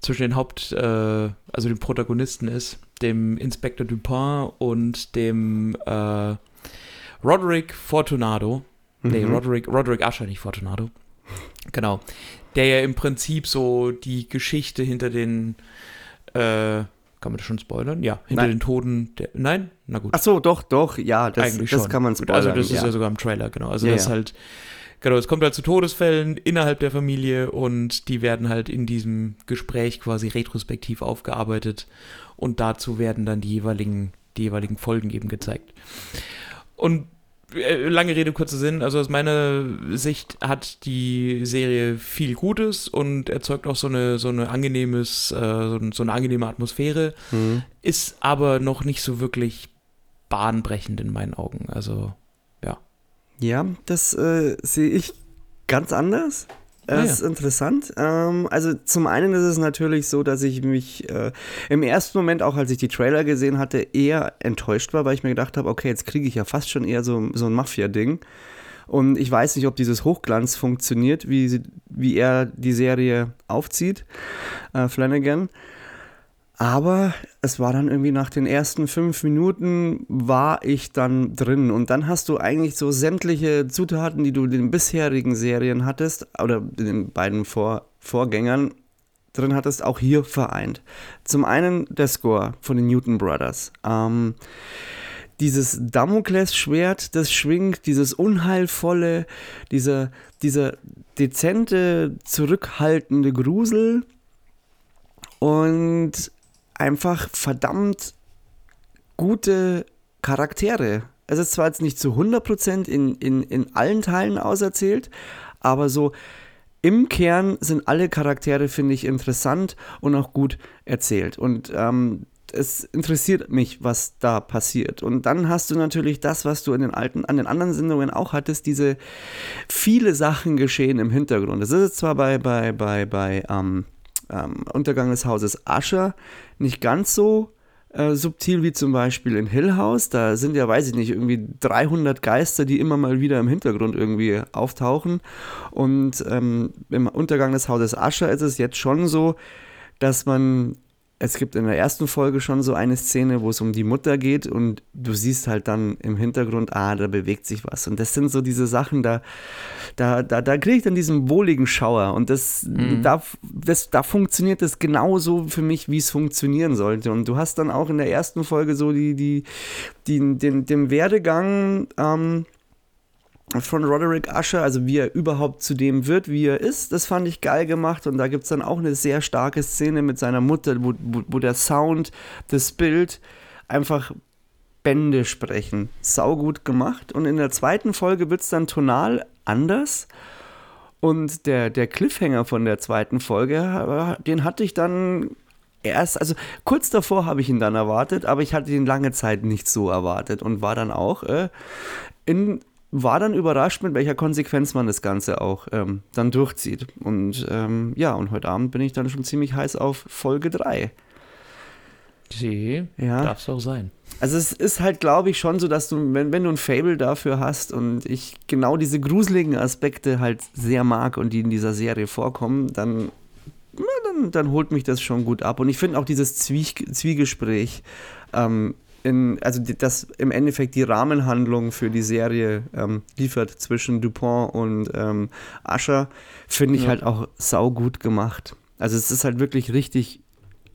zwischen den Haupt, äh, also den Protagonisten ist, dem Inspektor Dupin und dem äh, Roderick Fortunado. Nee, Mhm. Roderick, Roderick Usher, nicht Fortunado. Genau. Der ja im Prinzip so die Geschichte hinter den, äh, kann man das schon spoilern? Ja, hinter Nein. den Toten der, nein? Na gut. Ach so, doch, doch, ja, das, Eigentlich das schon. kann man spoilern. Also das ist ja. ja sogar im Trailer, genau. Also Ja, das ist ja. halt, genau, es kommt halt zu Todesfällen innerhalb der Familie und die werden halt in diesem Gespräch quasi retrospektiv aufgearbeitet und dazu werden dann die jeweiligen, die jeweiligen Folgen eben gezeigt. Und lange Rede, kurzer Sinn, also aus meiner Sicht hat die Serie viel Gutes und erzeugt auch so eine, so eine angenehmes, äh, so, ein- so eine angenehme Atmosphäre Mhm. ist aber noch nicht so wirklich bahnbrechend in meinen Augen. Also, Ja, das äh, sehe ich ganz anders. Das ja. ist interessant. Ähm, also zum einen ist es natürlich so, dass ich mich äh, im ersten Moment, auch als ich die Trailer gesehen hatte, eher enttäuscht war, weil ich mir gedacht habe, okay, jetzt kriege ich ja fast schon eher so, so ein Mafia-Ding. Und ich weiß nicht, ob dieses Hochglanz funktioniert, wie, sie, wie er die Serie aufzieht, äh, Flanagan. Aber es war dann irgendwie nach den ersten fünf Minuten war ich dann drin. Und dann hast du eigentlich so sämtliche Zutaten, die du in den bisherigen Serien hattest, oder in den beiden Vor Vorgängern drin hattest, auch hier vereint. Zum einen der Score von den Newton Brothers. Ähm, dieses Damoklesschwert, das schwingt, dieses unheilvolle, dieser, dieser dezente, zurückhaltende Grusel und einfach verdammt gute Charaktere. Es ist zwar jetzt nicht zu 100% in, in, in allen Teilen auserzählt, aber so im Kern sind alle Charaktere, finde ich, interessant und auch gut erzählt. Und ähm, es interessiert mich, was da passiert. Und dann hast du natürlich das, was du in den alten, an den anderen Sendungen auch hattest, diese viele Sachen geschehen im Hintergrund. Das ist zwar bei, bei, bei, bei ähm, ähm, Untergang des Hauses Ascher nicht ganz so äh, subtil wie zum Beispiel in Hill House. Da sind ja, weiß ich nicht, irgendwie 300 Geister, die immer mal wieder im Hintergrund irgendwie auftauchen. Und ähm, im Untergang des Hauses Ascher ist es jetzt schon so, dass man es gibt in der ersten Folge schon so eine Szene, wo es um die Mutter geht und du siehst halt dann im Hintergrund, ah, da bewegt sich was. Und das sind so diese Sachen, da, da, da, da kriege ich dann diesen wohligen Schauer. Und das, mhm. da, das, da funktioniert das genauso für mich, wie es funktionieren sollte. Und du hast dann auch in der ersten Folge so die, die, die, den, den Werdegang. Ähm, von Roderick Usher, also wie er überhaupt zu dem wird, wie er ist, das fand ich geil gemacht. Und da gibt es dann auch eine sehr starke Szene mit seiner Mutter, wo, wo, wo der Sound, das Bild einfach Bände sprechen. Saugut gemacht. Und in der zweiten Folge wird es dann tonal anders. Und der, der Cliffhanger von der zweiten Folge, den hatte ich dann erst, also kurz davor habe ich ihn dann erwartet, aber ich hatte ihn lange Zeit nicht so erwartet und war dann auch äh, in war dann überrascht, mit welcher Konsequenz man das Ganze auch ähm, dann durchzieht. Und ähm, ja, und heute Abend bin ich dann schon ziemlich heiß auf Folge 3. Sie, ja. darf es auch sein. Also es ist halt, glaube ich, schon so, dass du, wenn, wenn du ein Fable dafür hast und ich genau diese gruseligen Aspekte halt sehr mag und die in dieser Serie vorkommen, dann, dann, dann holt mich das schon gut ab. Und ich finde auch dieses Zwie Zwiegespräch ähm, in, also das im Endeffekt die Rahmenhandlung für die Serie ähm, liefert zwischen Dupont und ähm, Ascher, finde ich ja. halt auch saugut gemacht. Also es ist halt wirklich richtig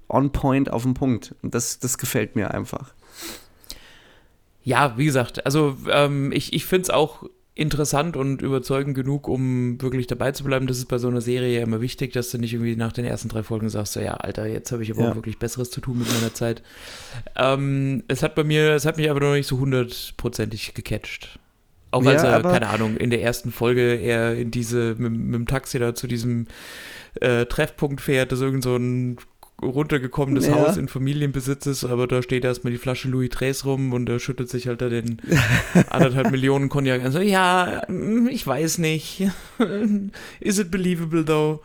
on point auf den Punkt. Und das, das gefällt mir einfach. Ja, wie gesagt, also ähm, ich, ich finde es auch interessant und überzeugend genug, um wirklich dabei zu bleiben. Das ist bei so einer Serie ja immer wichtig, dass du nicht irgendwie nach den ersten drei Folgen sagst, so ja, Alter, jetzt habe ich aber ja. auch wirklich Besseres zu tun mit meiner Zeit. Ähm, es hat bei mir, es hat mich aber noch nicht so hundertprozentig gecatcht. Auch ja, als er, keine Ahnung, in der ersten Folge er in diese, mit, mit dem Taxi da zu diesem äh, Treffpunkt fährt, das irgend so ein runtergekommenes ja. Haus in Familienbesitz ist, aber da steht erstmal die Flasche Louis Tres rum und er schüttet sich halt da den anderthalb Millionen Cognac an. So, ja, mm, ich weiß nicht. Is it believable though?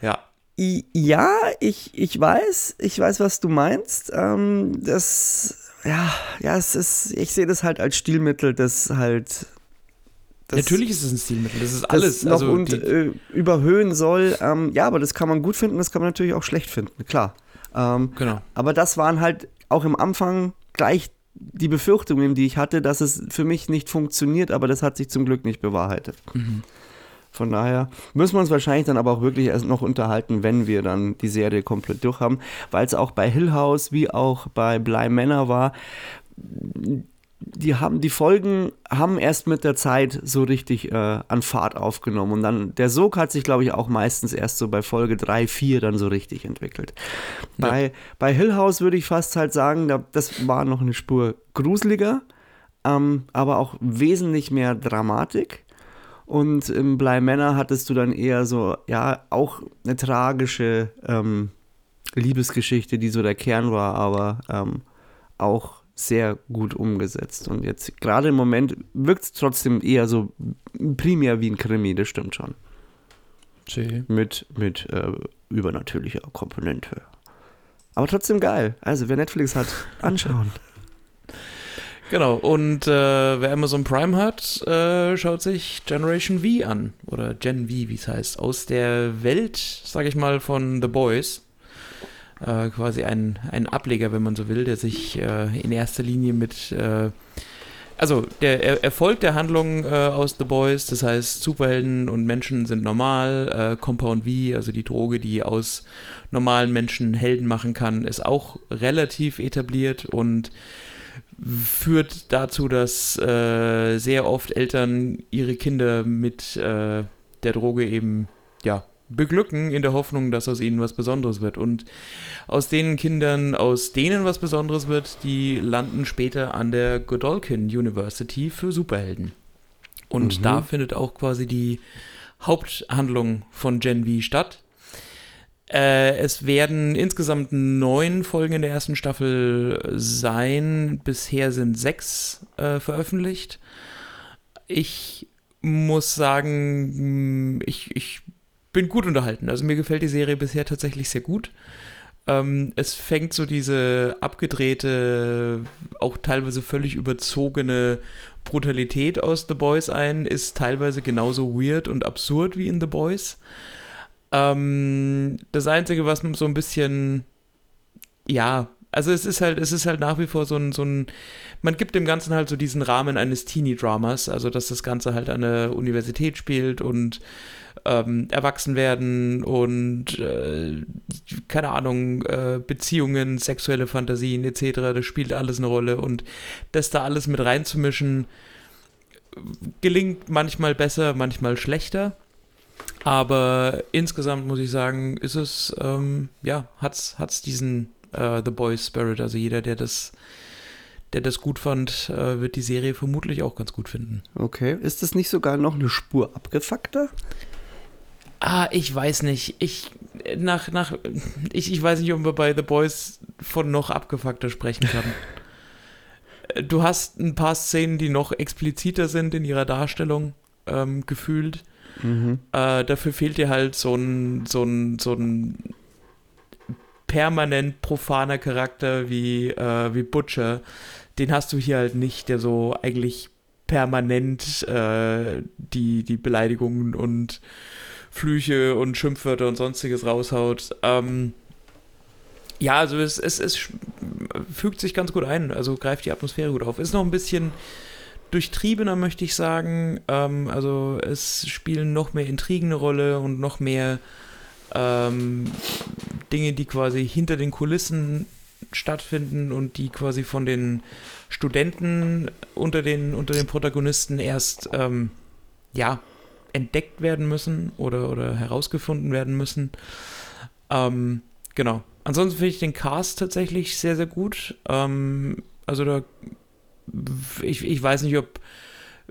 Ja. Ja, ich, ich weiß, ich weiß, was du meinst. Ähm, das, ja, ja, es ist, ich sehe das halt als Stilmittel, das halt das, Natürlich ist es ein Stilmittel, das ist alles. Das noch also und äh, überhöhen soll. Ähm, ja, aber das kann man gut finden, das kann man natürlich auch schlecht finden, klar. Ähm, genau. Aber das waren halt auch im Anfang gleich die Befürchtungen, die ich hatte, dass es für mich nicht funktioniert, aber das hat sich zum Glück nicht bewahrheitet. Mhm. Von daher müssen wir uns wahrscheinlich dann aber auch wirklich erst noch unterhalten, wenn wir dann die Serie komplett durch haben, weil es auch bei Hill House wie auch bei Bly Manor war die haben die Folgen haben erst mit der Zeit so richtig äh, an Fahrt aufgenommen und dann der Sog hat sich glaube ich auch meistens erst so bei Folge 3, 4 dann so richtig entwickelt. Ja. Bei, bei Hill House würde ich fast halt sagen, da, das war noch eine Spur gruseliger, ähm, aber auch wesentlich mehr Dramatik. Und im Bly Manor hattest du dann eher so, ja, auch eine tragische ähm, Liebesgeschichte, die so der Kern war, aber ähm, auch sehr gut umgesetzt. Und jetzt gerade im Moment wirkt es trotzdem eher so primär wie ein Krimi, das stimmt schon. See. Mit, mit äh, übernatürlicher Komponente. Aber trotzdem geil. Also wer Netflix hat, anschauen. Genau, und äh, wer Amazon Prime hat, äh, schaut sich Generation V an. Oder Gen V, wie es heißt. Aus der Welt, sag ich mal, von The Boys äh, quasi ein, ein Ableger, wenn man so will, der sich äh, in erster Linie mit, äh, also der er Erfolg der Handlung äh, aus The Boys, das heißt Superhelden und Menschen sind normal, äh, Compound V, also die Droge, die aus normalen Menschen Helden machen kann, ist auch relativ etabliert und führt dazu, dass äh, sehr oft Eltern ihre Kinder mit der Droge eben ja beglücken in der Hoffnung, dass aus ihnen was Besonderes wird. Und aus den Kindern, aus denen was Besonderes wird, die landen später an der Godolphin University für Superhelden. Und mhm. da findet auch quasi die Haupthandlung von Gen V statt. Äh, es werden insgesamt neun Folgen in der ersten Staffel sein. Bisher sind sechs äh, veröffentlicht. Ich muss sagen, ich, ich bin gut unterhalten. Also mir gefällt die Serie bisher tatsächlich sehr gut. Ähm, es fängt so diese abgedrehte, auch teilweise völlig überzogene Brutalität aus The Boys ein, ist teilweise genauso weird und absurd wie in The Boys. Ähm, das Einzige, was so ein bisschen, ja, also es ist halt, es ist halt nach wie vor so ein, so ein, man gibt dem Ganzen halt so diesen Rahmen eines Teenie-Dramas, also dass das Ganze halt an der Universität spielt und ähm, erwachsen werden und äh, keine Ahnung, äh, Beziehungen, sexuelle Fantasien etc., das spielt alles eine Rolle und das da alles mit reinzumischen, gelingt manchmal besser, manchmal schlechter. Aber insgesamt muss ich sagen, ist es, ähm, ja, hat's, hat's diesen äh, The Boys Spirit. Also jeder, der das, der das gut fand, äh, wird die Serie vermutlich auch ganz gut finden. Okay. Ist das nicht sogar noch eine Spur abgefuckter? Ah, ich weiß nicht. Ich, nach, nach, ich, ich weiß nicht, ob man bei The Boys von noch abgefuckter sprechen kann. du hast ein paar Szenen, die noch expliziter sind in ihrer Darstellung, ähm, gefühlt. Mhm. Äh, dafür fehlt dir halt so ein, so ein, so ein permanent profaner Charakter wie, äh, wie Butcher. Den hast du hier halt nicht, der so eigentlich permanent äh, die, die Beleidigungen und Flüche und Schimpfwörter und sonstiges raushaut. Ähm, ja, also es, es, es fügt sich ganz gut ein, also greift die Atmosphäre gut auf. Ist noch ein bisschen durchtriebener, möchte ich sagen. Ähm, also es spielen noch mehr Intrigen eine Rolle und noch mehr ähm, Dinge, die quasi hinter den Kulissen stattfinden und die quasi von den Studenten unter den, unter den Protagonisten erst ähm, ja, entdeckt werden müssen oder, oder herausgefunden werden müssen. Ähm, genau. Ansonsten finde ich den Cast tatsächlich sehr, sehr gut. Ähm, also da, ich, ich weiß nicht, ob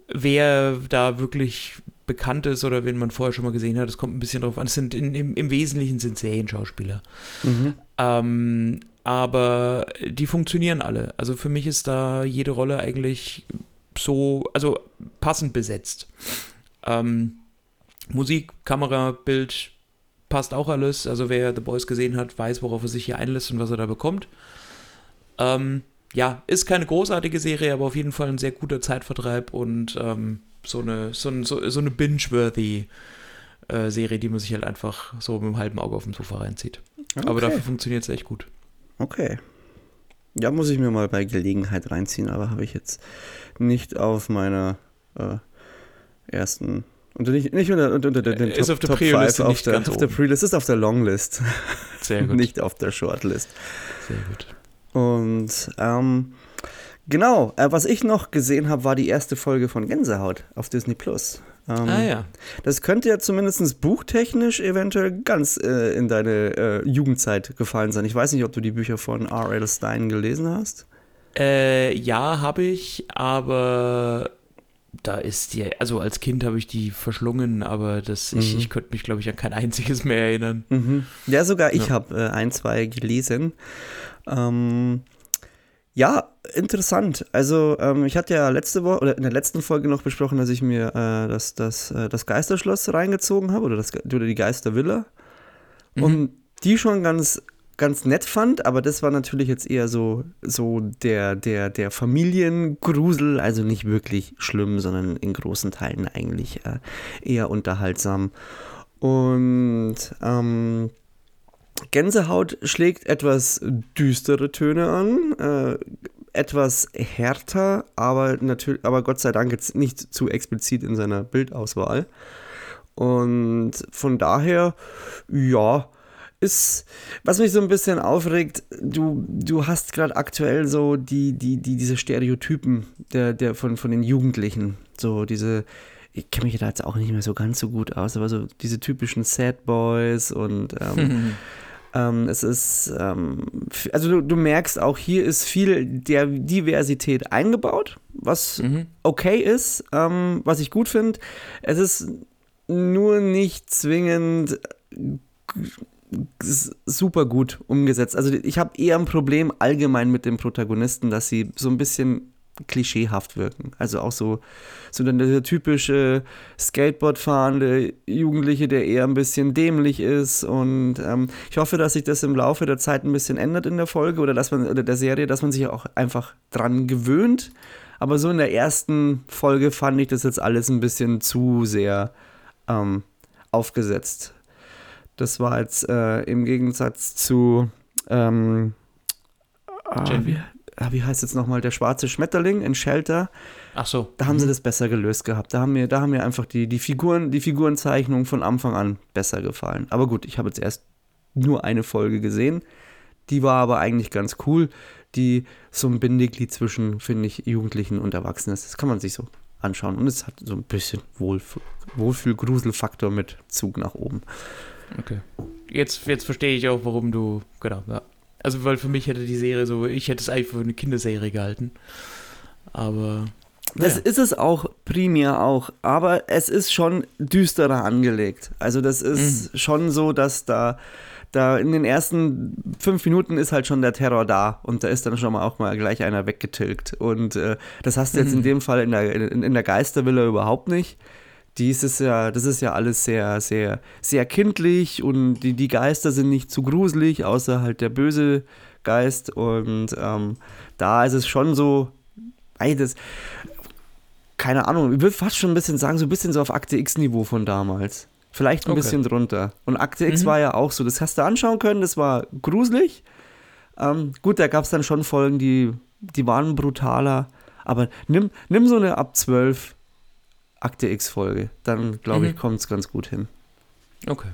wer da wirklich bekannt ist oder wen man vorher schon mal gesehen hat. Es kommt ein bisschen drauf an. Es sind in, im, im Wesentlichen sind Serienschauspieler. Mhm. Ähm, aber die funktionieren alle. Also für mich ist da jede Rolle eigentlich so, also passend besetzt. Ähm, Musik, Kamera, Bild, passt auch alles. Also wer The Boys gesehen hat, weiß, worauf er sich hier einlässt und was er da bekommt. Ähm, ja, ist keine großartige Serie, aber auf jeden Fall ein sehr guter Zeitvertreib und ähm, so eine, so, so, so eine binge-worthy äh, Serie, die man sich halt einfach so mit einem halben Auge auf dem Sofa reinzieht. Okay. Aber dafür funktioniert es echt gut. Okay. Ja, muss ich mir mal bei Gelegenheit reinziehen, aber habe ich jetzt nicht auf meiner äh, ersten und nicht, nicht unter, unter, unter den ist Top, auf der Top 5 auf der, auf der Pre-List, ist auf der Longlist. Sehr gut. nicht auf der Shortlist. Sehr gut. Und ähm, genau, äh, was ich noch gesehen habe, war die erste Folge von Gänsehaut auf Disney Plus. Ähm, ah ja. Das könnte ja zumindest buchtechnisch eventuell ganz äh, in deine äh, Jugendzeit gefallen sein. Ich weiß nicht, ob du die Bücher von R.L. Stein gelesen hast. Äh, ja, habe ich, aber da ist die, also als Kind habe ich die verschlungen, aber das, mhm. ich, ich könnte mich, glaube ich, an kein einziges mehr erinnern. Mhm. Ja, sogar ich ja. habe äh, ein, zwei gelesen. Ähm, ja, interessant. Also, ähm, ich hatte ja letzte Woche oder in der letzten Folge noch besprochen, dass ich mir äh, das, das, äh, das Geisterschloss reingezogen habe oder, das, oder die Geistervilla. Mhm. Und die schon ganz ganz nett fand, aber das war natürlich jetzt eher so, so der, der, der Familiengrusel, also nicht wirklich schlimm, sondern in großen Teilen eigentlich äh, eher unterhaltsam. Und ähm, Gänsehaut schlägt etwas düstere Töne an, äh, etwas härter, aber natürlich, aber Gott sei Dank jetzt nicht zu explizit in seiner Bildauswahl. Und von daher, ja, ist, was mich so ein bisschen aufregt, du, du hast gerade aktuell so die, die, die, diese Stereotypen der, der von, von den Jugendlichen. So diese, ich kenne mich da jetzt auch nicht mehr so ganz so gut aus, aber so diese typischen Sad Boys und ähm, ähm, es ist, ähm, also du, du, merkst auch, hier ist viel der Diversität eingebaut, was mhm. okay ist, ähm, was ich gut finde. Es ist nur nicht zwingend super gut umgesetzt. Also ich habe eher ein Problem allgemein mit den Protagonisten, dass sie so ein bisschen klischeehaft wirken. Also auch so, so dann der typische Skateboard fahrende Jugendliche, der eher ein bisschen dämlich ist. Und ähm, ich hoffe, dass sich das im Laufe der Zeit ein bisschen ändert in der Folge oder dass man oder der Serie, dass man sich auch einfach dran gewöhnt. Aber so in der ersten Folge fand ich das jetzt alles ein bisschen zu sehr ähm, aufgesetzt. Das war jetzt äh, im Gegensatz zu ähm, äh, wie, ah, wie heißt jetzt nochmal, der schwarze Schmetterling in Shelter. Ach so. Da haben sie Mhm. das besser gelöst gehabt. Da haben mir, da haben mir einfach die, die Figuren, die Figurenzeichnungen von Anfang an besser gefallen. Aber gut, ich habe jetzt erst nur eine Folge gesehen. Die war aber eigentlich ganz cool, die so ein Bindeglied zwischen, finde ich, Jugendlichen und Erwachsenen ist. Das kann man sich so anschauen. Und es hat so ein bisschen Wohlf Wohlfühl-Gruselfaktor mit Zug nach oben. Okay. Jetzt, jetzt verstehe ich auch, warum du, genau, ja. Also, weil für mich hätte die Serie so, ich hätte es eigentlich für eine Kinderserie gehalten. Aber. Das naja. ist es auch primär auch, aber es ist schon düsterer angelegt. Also das ist schon so, dass da, da in den ersten fünf Minuten ist halt schon der Terror da und da ist dann schon mal auch mal gleich einer weggetilgt. Und äh, das hast du jetzt in Mhm. dem Fall in der, in, in der Geistervilla überhaupt nicht. Dies ist ja, das ist ja alles sehr, sehr, sehr kindlich und die, die Geister sind nicht zu gruselig, außer halt der böse Geist. Und ähm, da ist es schon so, ey, das, keine Ahnung, ich würde fast schon ein bisschen sagen, so ein bisschen so auf Akte X-Niveau von damals. Vielleicht ein Okay. bisschen drunter. Und Akte X Mhm. war ja auch so, das hast du anschauen können, das war gruselig. Ähm, gut, da gab es dann schon Folgen, die, die waren brutaler. Aber nimm, nimm so eine ab 12 Akte X-Folge. Dann, glaube ich, Mhm. kommt es ganz gut hin. Okay.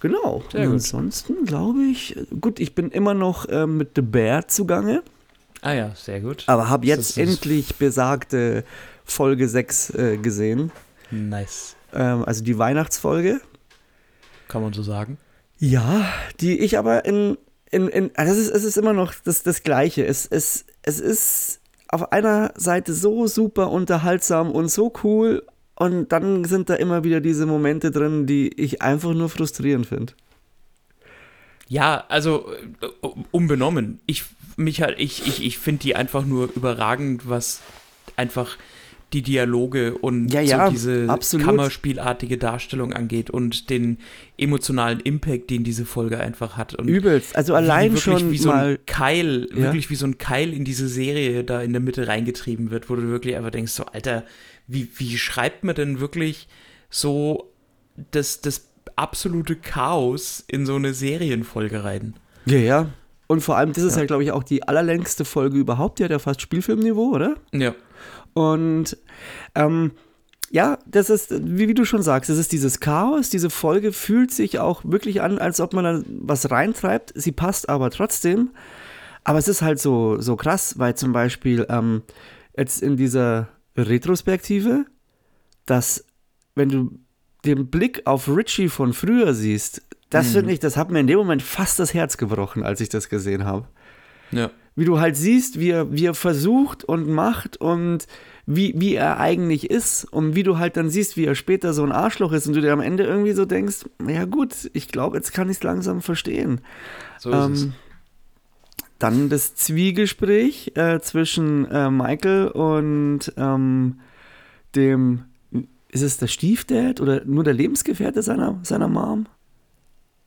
Genau. Sehr Und gut. ansonsten glaube ich, gut, ich bin immer noch ähm, mit The Bear zugange, Ah ja, sehr gut. aber habe Das jetzt endlich besagte Folge 6 äh, gesehen. Nice. Ähm, also die Weihnachtsfolge. Kann man so sagen. Ja, die ich aber in. in, in also es, ist, es ist immer noch das, das Gleiche. Es, es, es ist auf einer Seite so super unterhaltsam und so cool. Und dann sind da immer wieder diese Momente drin, die ich einfach nur frustrierend finde. Ja, also äh, unbenommen. Ich halt, ich, ich, ich finde die einfach nur überragend, was einfach die Dialoge und Ja, ja, so diese absolut. Kammerspielartige Darstellung angeht und den emotionalen Impact, den diese Folge einfach hat. Und Übelst. Also wie allein wirklich schon wie so mal. ein Keil, Ja. wirklich wie so ein Keil in diese Serie da in der Mitte reingetrieben wird, wo du wirklich einfach denkst, so, Alter, wie, wie schreibt man denn wirklich so das, das absolute Chaos in so eine Serienfolge rein? Ja, ja. Und vor allem, das ist Ja. ja, glaube ich, auch die allerlängste Folge überhaupt. Die hat ja fast Spielfilmniveau, oder? Ja. Und ähm, ja, das ist, wie, wie du schon sagst, das ist dieses Chaos. Diese Folge fühlt sich auch wirklich an, als ob man da was reintreibt. Sie passt aber trotzdem. Aber es ist halt so, so krass, weil zum Beispiel ähm, jetzt in dieser Retrospektive, dass wenn du den Blick auf Richie von früher siehst, das Mhm. finde ich, das hat mir in dem Moment fast das Herz gebrochen, als ich das gesehen habe Ja. Wie du halt siehst, wie er, wie er versucht und macht und wie, wie er eigentlich ist und wie du halt dann siehst, wie er später so ein Arschloch ist und du dir am Ende irgendwie so denkst, ja gut, ich glaube, jetzt kann ich es langsam verstehen. So ist es. Ähm, dann das Zwiegespräch äh, zwischen äh, Michael und ähm, dem, ist es der Stiefdad oder nur der Lebensgefährte seiner, seiner Mom?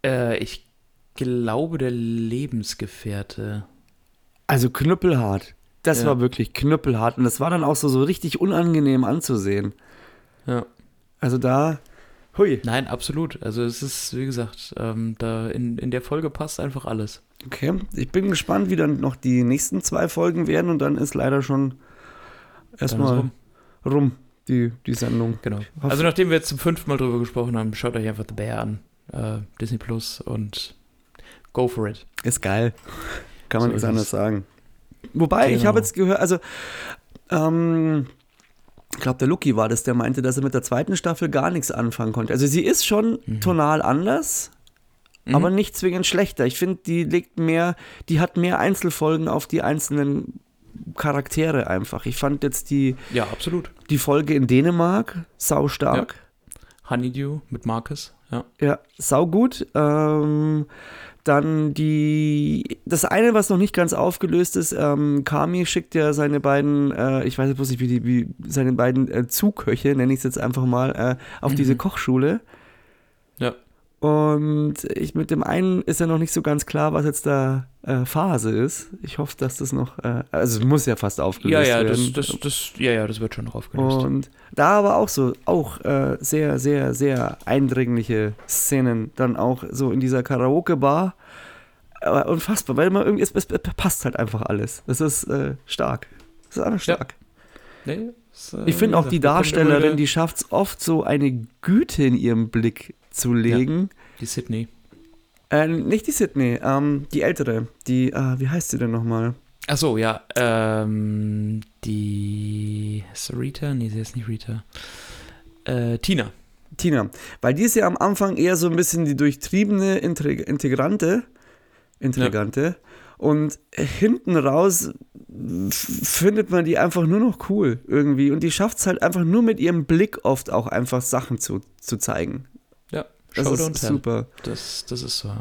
Äh, ich glaube, der Lebensgefährte. Also knüppelhart. Das Ja. war wirklich knüppelhart und das war dann auch so, so richtig unangenehm anzusehen. Ja. Also da, hui. Nein, absolut. Also es ist, wie gesagt, ähm, da in, in der Folge passt einfach alles. Okay, ich bin gespannt, wie dann noch die nächsten zwei Folgen werden und dann ist leider schon erstmal rum. rum, die, die Sendung. Genau. Also nachdem wir jetzt zum fünften Mal drüber gesprochen haben, schaut euch einfach The Bear an. Äh, Disney Plus und go for it. Ist geil. Kann man So nichts anderes es. sagen. Wobei, ich Genau. habe jetzt gehört, also, ähm, ich glaube, der Lucky war das, der meinte, dass er mit der zweiten Staffel gar nichts anfangen konnte. Also sie ist schon Mhm. tonal anders, Mhm. aber nicht zwingend schlechter. Ich finde, die legt mehr, die hat mehr Einzelfolgen auf die einzelnen Charaktere einfach. Ich fand jetzt die, Ja, absolut. die Folge in Dänemark sau stark. Honeydew mit Marcus, ja. Ja, saugut. Ähm, dann die, das eine, was noch nicht ganz aufgelöst ist, ähm, Kami schickt ja seine beiden, äh, ich weiß jetzt nicht, wie die, wie seine beiden äh, Zuköche, nenne ich es jetzt einfach mal, äh, auf Mhm. diese Kochschule. Ja. Und ich mit dem einen ist ja noch nicht so ganz klar, was jetzt da äh, Phase ist. Ich hoffe, dass das noch, äh, also es muss ja fast Ja, aufgelöst ja, werden. das, das, das, ja, ja, das wird schon noch aufgelöst. Und da aber auch so, auch äh, sehr, sehr, sehr eindringliche Szenen. Dann auch so in dieser Karaoke-Bar. Aber unfassbar, weil man irgendwie, es, es passt halt einfach alles. Das ist äh, stark. Das ist einfach Ja. stark. Nee, äh, Ich finde auch die Darstellerin, die schafft es oft so eine Güte in ihrem Blick zu legen. Die Sydney. Äh, nicht die Sydney, ähm, die ältere. Die, äh, wie heißt sie denn nochmal? Ach so, ja. Ähm, die. Ist Rita? Nee, sie ist nicht Rita. Äh, Tina. Tina. Weil die ist ja am Anfang eher so ein bisschen die durchtriebene Integ Integrante. Intrigante. Und hinten raus findet man die einfach nur noch cool irgendwie. Und die schafft es halt einfach nur mit ihrem Blick oft auch einfach Sachen zu, zu zeigen. Ja, Das Show ist super. Das, das ist so.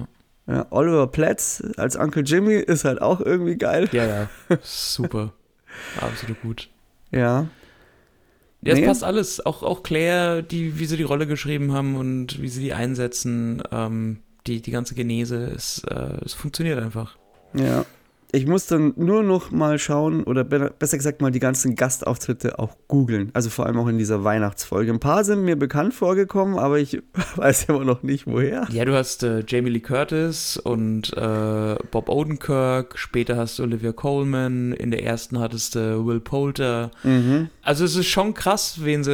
Ja, Oliver Platz als Uncle Jimmy ist halt auch irgendwie geil. Ja, ja. Super. Absolut gut. Ja. Ja, es Nee. passt alles. Auch, auch Claire, die, wie sie die Rolle geschrieben haben und wie sie die einsetzen, ähm, die, die ganze Genese, es, äh, es funktioniert einfach. Ja. Ich muss dann nur noch mal schauen oder be besser gesagt mal die ganzen Gastauftritte auch googeln. Also vor allem auch in dieser Weihnachtsfolge. Ein paar sind mir bekannt vorgekommen, aber ich weiß immer noch nicht woher. Ja, du hast äh, Jamie Lee Curtis und äh, Bob Odenkirk, später hast du Olivia Coleman, in der ersten hattest du Will Poulter. Mhm. Also es ist schon krass, wen sie,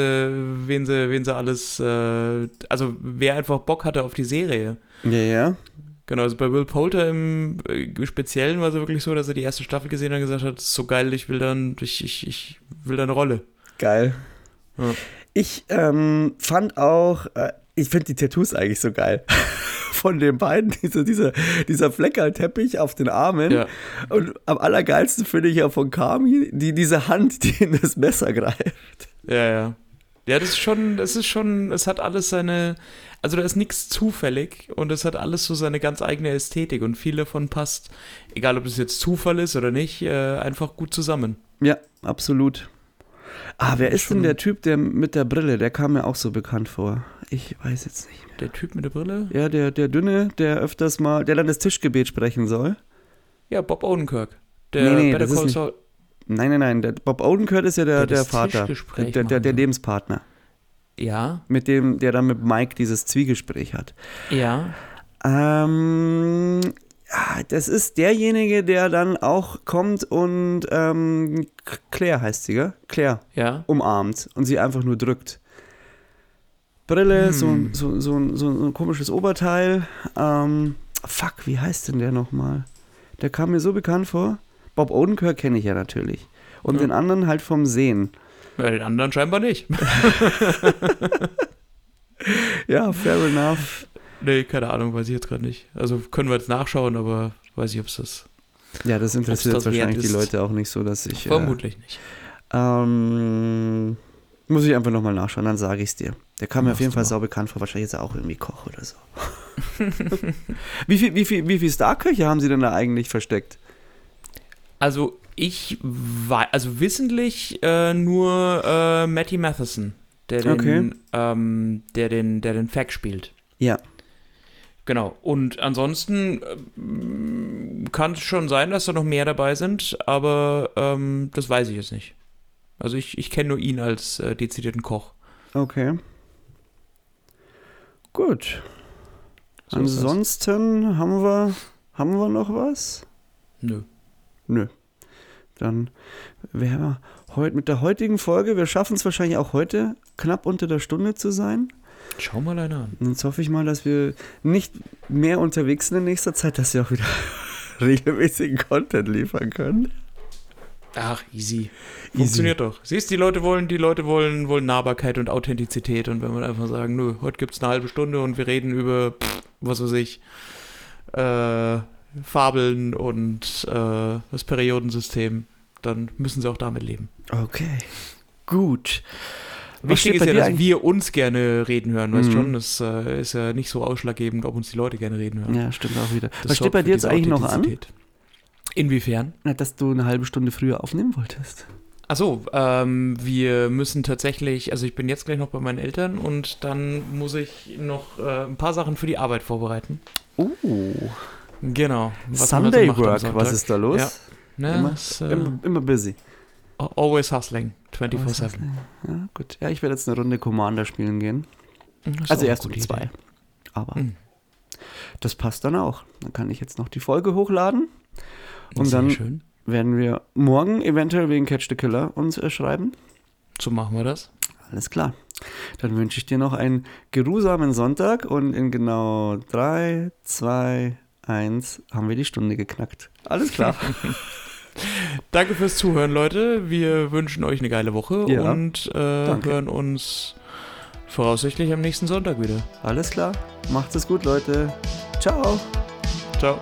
wen sie, wen sie alles, äh, also wer einfach Bock hatte auf die Serie. Ja, ja. Genau, also bei Will Poulter im äh, Speziellen war es wirklich so, dass er die erste Staffel gesehen hat und gesagt hat, "Das ist so geil, ich will dann, ich, ich, ich will da eine Rolle. Geil. Ja. Ich ähm, fand auch, äh, ich finde die Tattoos eigentlich so geil. Von den beiden, dieser, dieser, dieser Fleckerlteppich auf den Armen. Ja. Und am allergeilsten finde ich ja von Kami, die, diese Hand, die in das Messer greift. Ja, ja. Ja, das ist schon, das ist schon, es hat alles seine, also da ist nichts zufällig und es hat alles so seine ganz eigene Ästhetik und viel davon passt, egal ob es jetzt Zufall ist oder nicht, äh, einfach gut zusammen. Ja, absolut. Ah, wer ist denn Schon- der Typ, der mit der Brille? Der kam mir auch so bekannt vor. Ich weiß jetzt nicht. Der Typ mit der Brille? Ja, der, der Dünne, der öfters mal, der dann das Tischgebet sprechen soll. Ja, Bob Odenkirk. Der Nee, nee, Better das ist Call Saul. Nein, nein, nein. Der Bob Odenkirk ist ja der, Der der, Vater. Der, der, der. Lebenspartner. Ja, Mit dem, der dann mit Mike dieses Zwiegespräch hat. ja. Ähm, das ist derjenige, der dann auch kommt und ähm, Claire heißt sie, gell? Claire Ja. umarmt und sie einfach nur drückt. Brille, so, Hm. so, so, ein- so, ein komisches Oberteil. Ähm, fuck, wie heißt denn der nochmal? Der kam mir so bekannt vor. Bob Odenkirk kenne ich ja natürlich. Und Ja. den anderen halt vom Sehen. ja. Den anderen scheinbar nicht. Ja, fair enough. nee, keine Ahnung, weiß ich jetzt gerade nicht. Also können wir jetzt nachschauen, aber weiß ich, ob es das. Ja, das interessiert das wahrscheinlich die. Leute auch nicht so, dass ich. Äh, Vermutlich nicht. ähm, muss ich einfach nochmal nachschauen, dann sage ich es dir. Der kam mir auf jeden Fall sau bekannt vor. Wahrscheinlich ist er auch irgendwie Koch oder so. wie viel, wie viel, wie viel Starköche haben sie denn da eigentlich versteckt? Also ich war, also wissentlich äh, nur äh, Matty Matheson, der den, Okay. ähm, der den, der den Fact spielt. Ja. Genau. Und ansonsten ähm, kann es schon sein, dass da noch mehr dabei sind, aber ähm, das weiß ich jetzt nicht. Also ich, ich kenne nur ihn als äh, dezidierten Koch. Okay. Gut. So. Ansonsten haben wir, haben wir noch was? Nö. Nö. Dann wären wir heute mit der heutigen Folge, wir schaffen es wahrscheinlich auch heute, knapp unter der Stunde zu sein. Schau mal einer an. Und jetzt hoffe ich mal, dass wir nicht mehr unterwegs sind in nächster Zeit, dass wir auch wieder regelmäßigen Content liefern können. Ach, easy. Funktioniert doch. Siehst, die Leute wollen, die Leute wollen, wollen Nahbarkeit und Authentizität. Und wenn wir einfach sagen, nö, heute gibt es eine halbe Stunde und wir reden über, pff, was weiß ich, äh, Fabeln und äh, das Periodensystem, dann müssen sie auch damit leben. Okay. Gut. Wichtig ist ja, dass wir uns gerne reden hören, weißt Mhm. schon? Das äh, ist ja nicht so ausschlaggebend, ob uns die Leute gerne reden hören. Ja, stimmt auch wieder. Das Was steht bei dir jetzt eigentlich noch an? Inwiefern? Na, dass du eine halbe Stunde früher aufnehmen wolltest. Achso, ähm, wir müssen tatsächlich, also ich bin jetzt gleich noch bei meinen Eltern und dann muss ich noch äh, ein paar Sachen für die Arbeit vorbereiten. Oh, Genau. Sunday am Work, was ist da los? Ja. Ne, Immer, ist, äh, immer, immer busy. always hustling, 24-7. Ja, gut. Ja, ich werde jetzt eine Runde Commander spielen gehen. Das ist auch Also erst um zwei. Idee. Aber Mhm. das passt dann auch. Dann kann ich jetzt noch die Folge hochladen. Und Sehr dann schön. werden wir morgen eventuell wegen Catch the Killer uns äh, schreiben. So machen wir das. Alles klar. Dann wünsche ich dir noch einen geruhsamen Sonntag und in genau 3, 2, 1 haben wir die Stunde geknackt. Alles klar. Danke fürs Zuhören, Leute. Wir wünschen euch eine geile Woche Ja. und äh, Danke. hören uns voraussichtlich am nächsten Sonntag wieder. Alles klar. Macht es gut, Leute. Ciao. Ciao.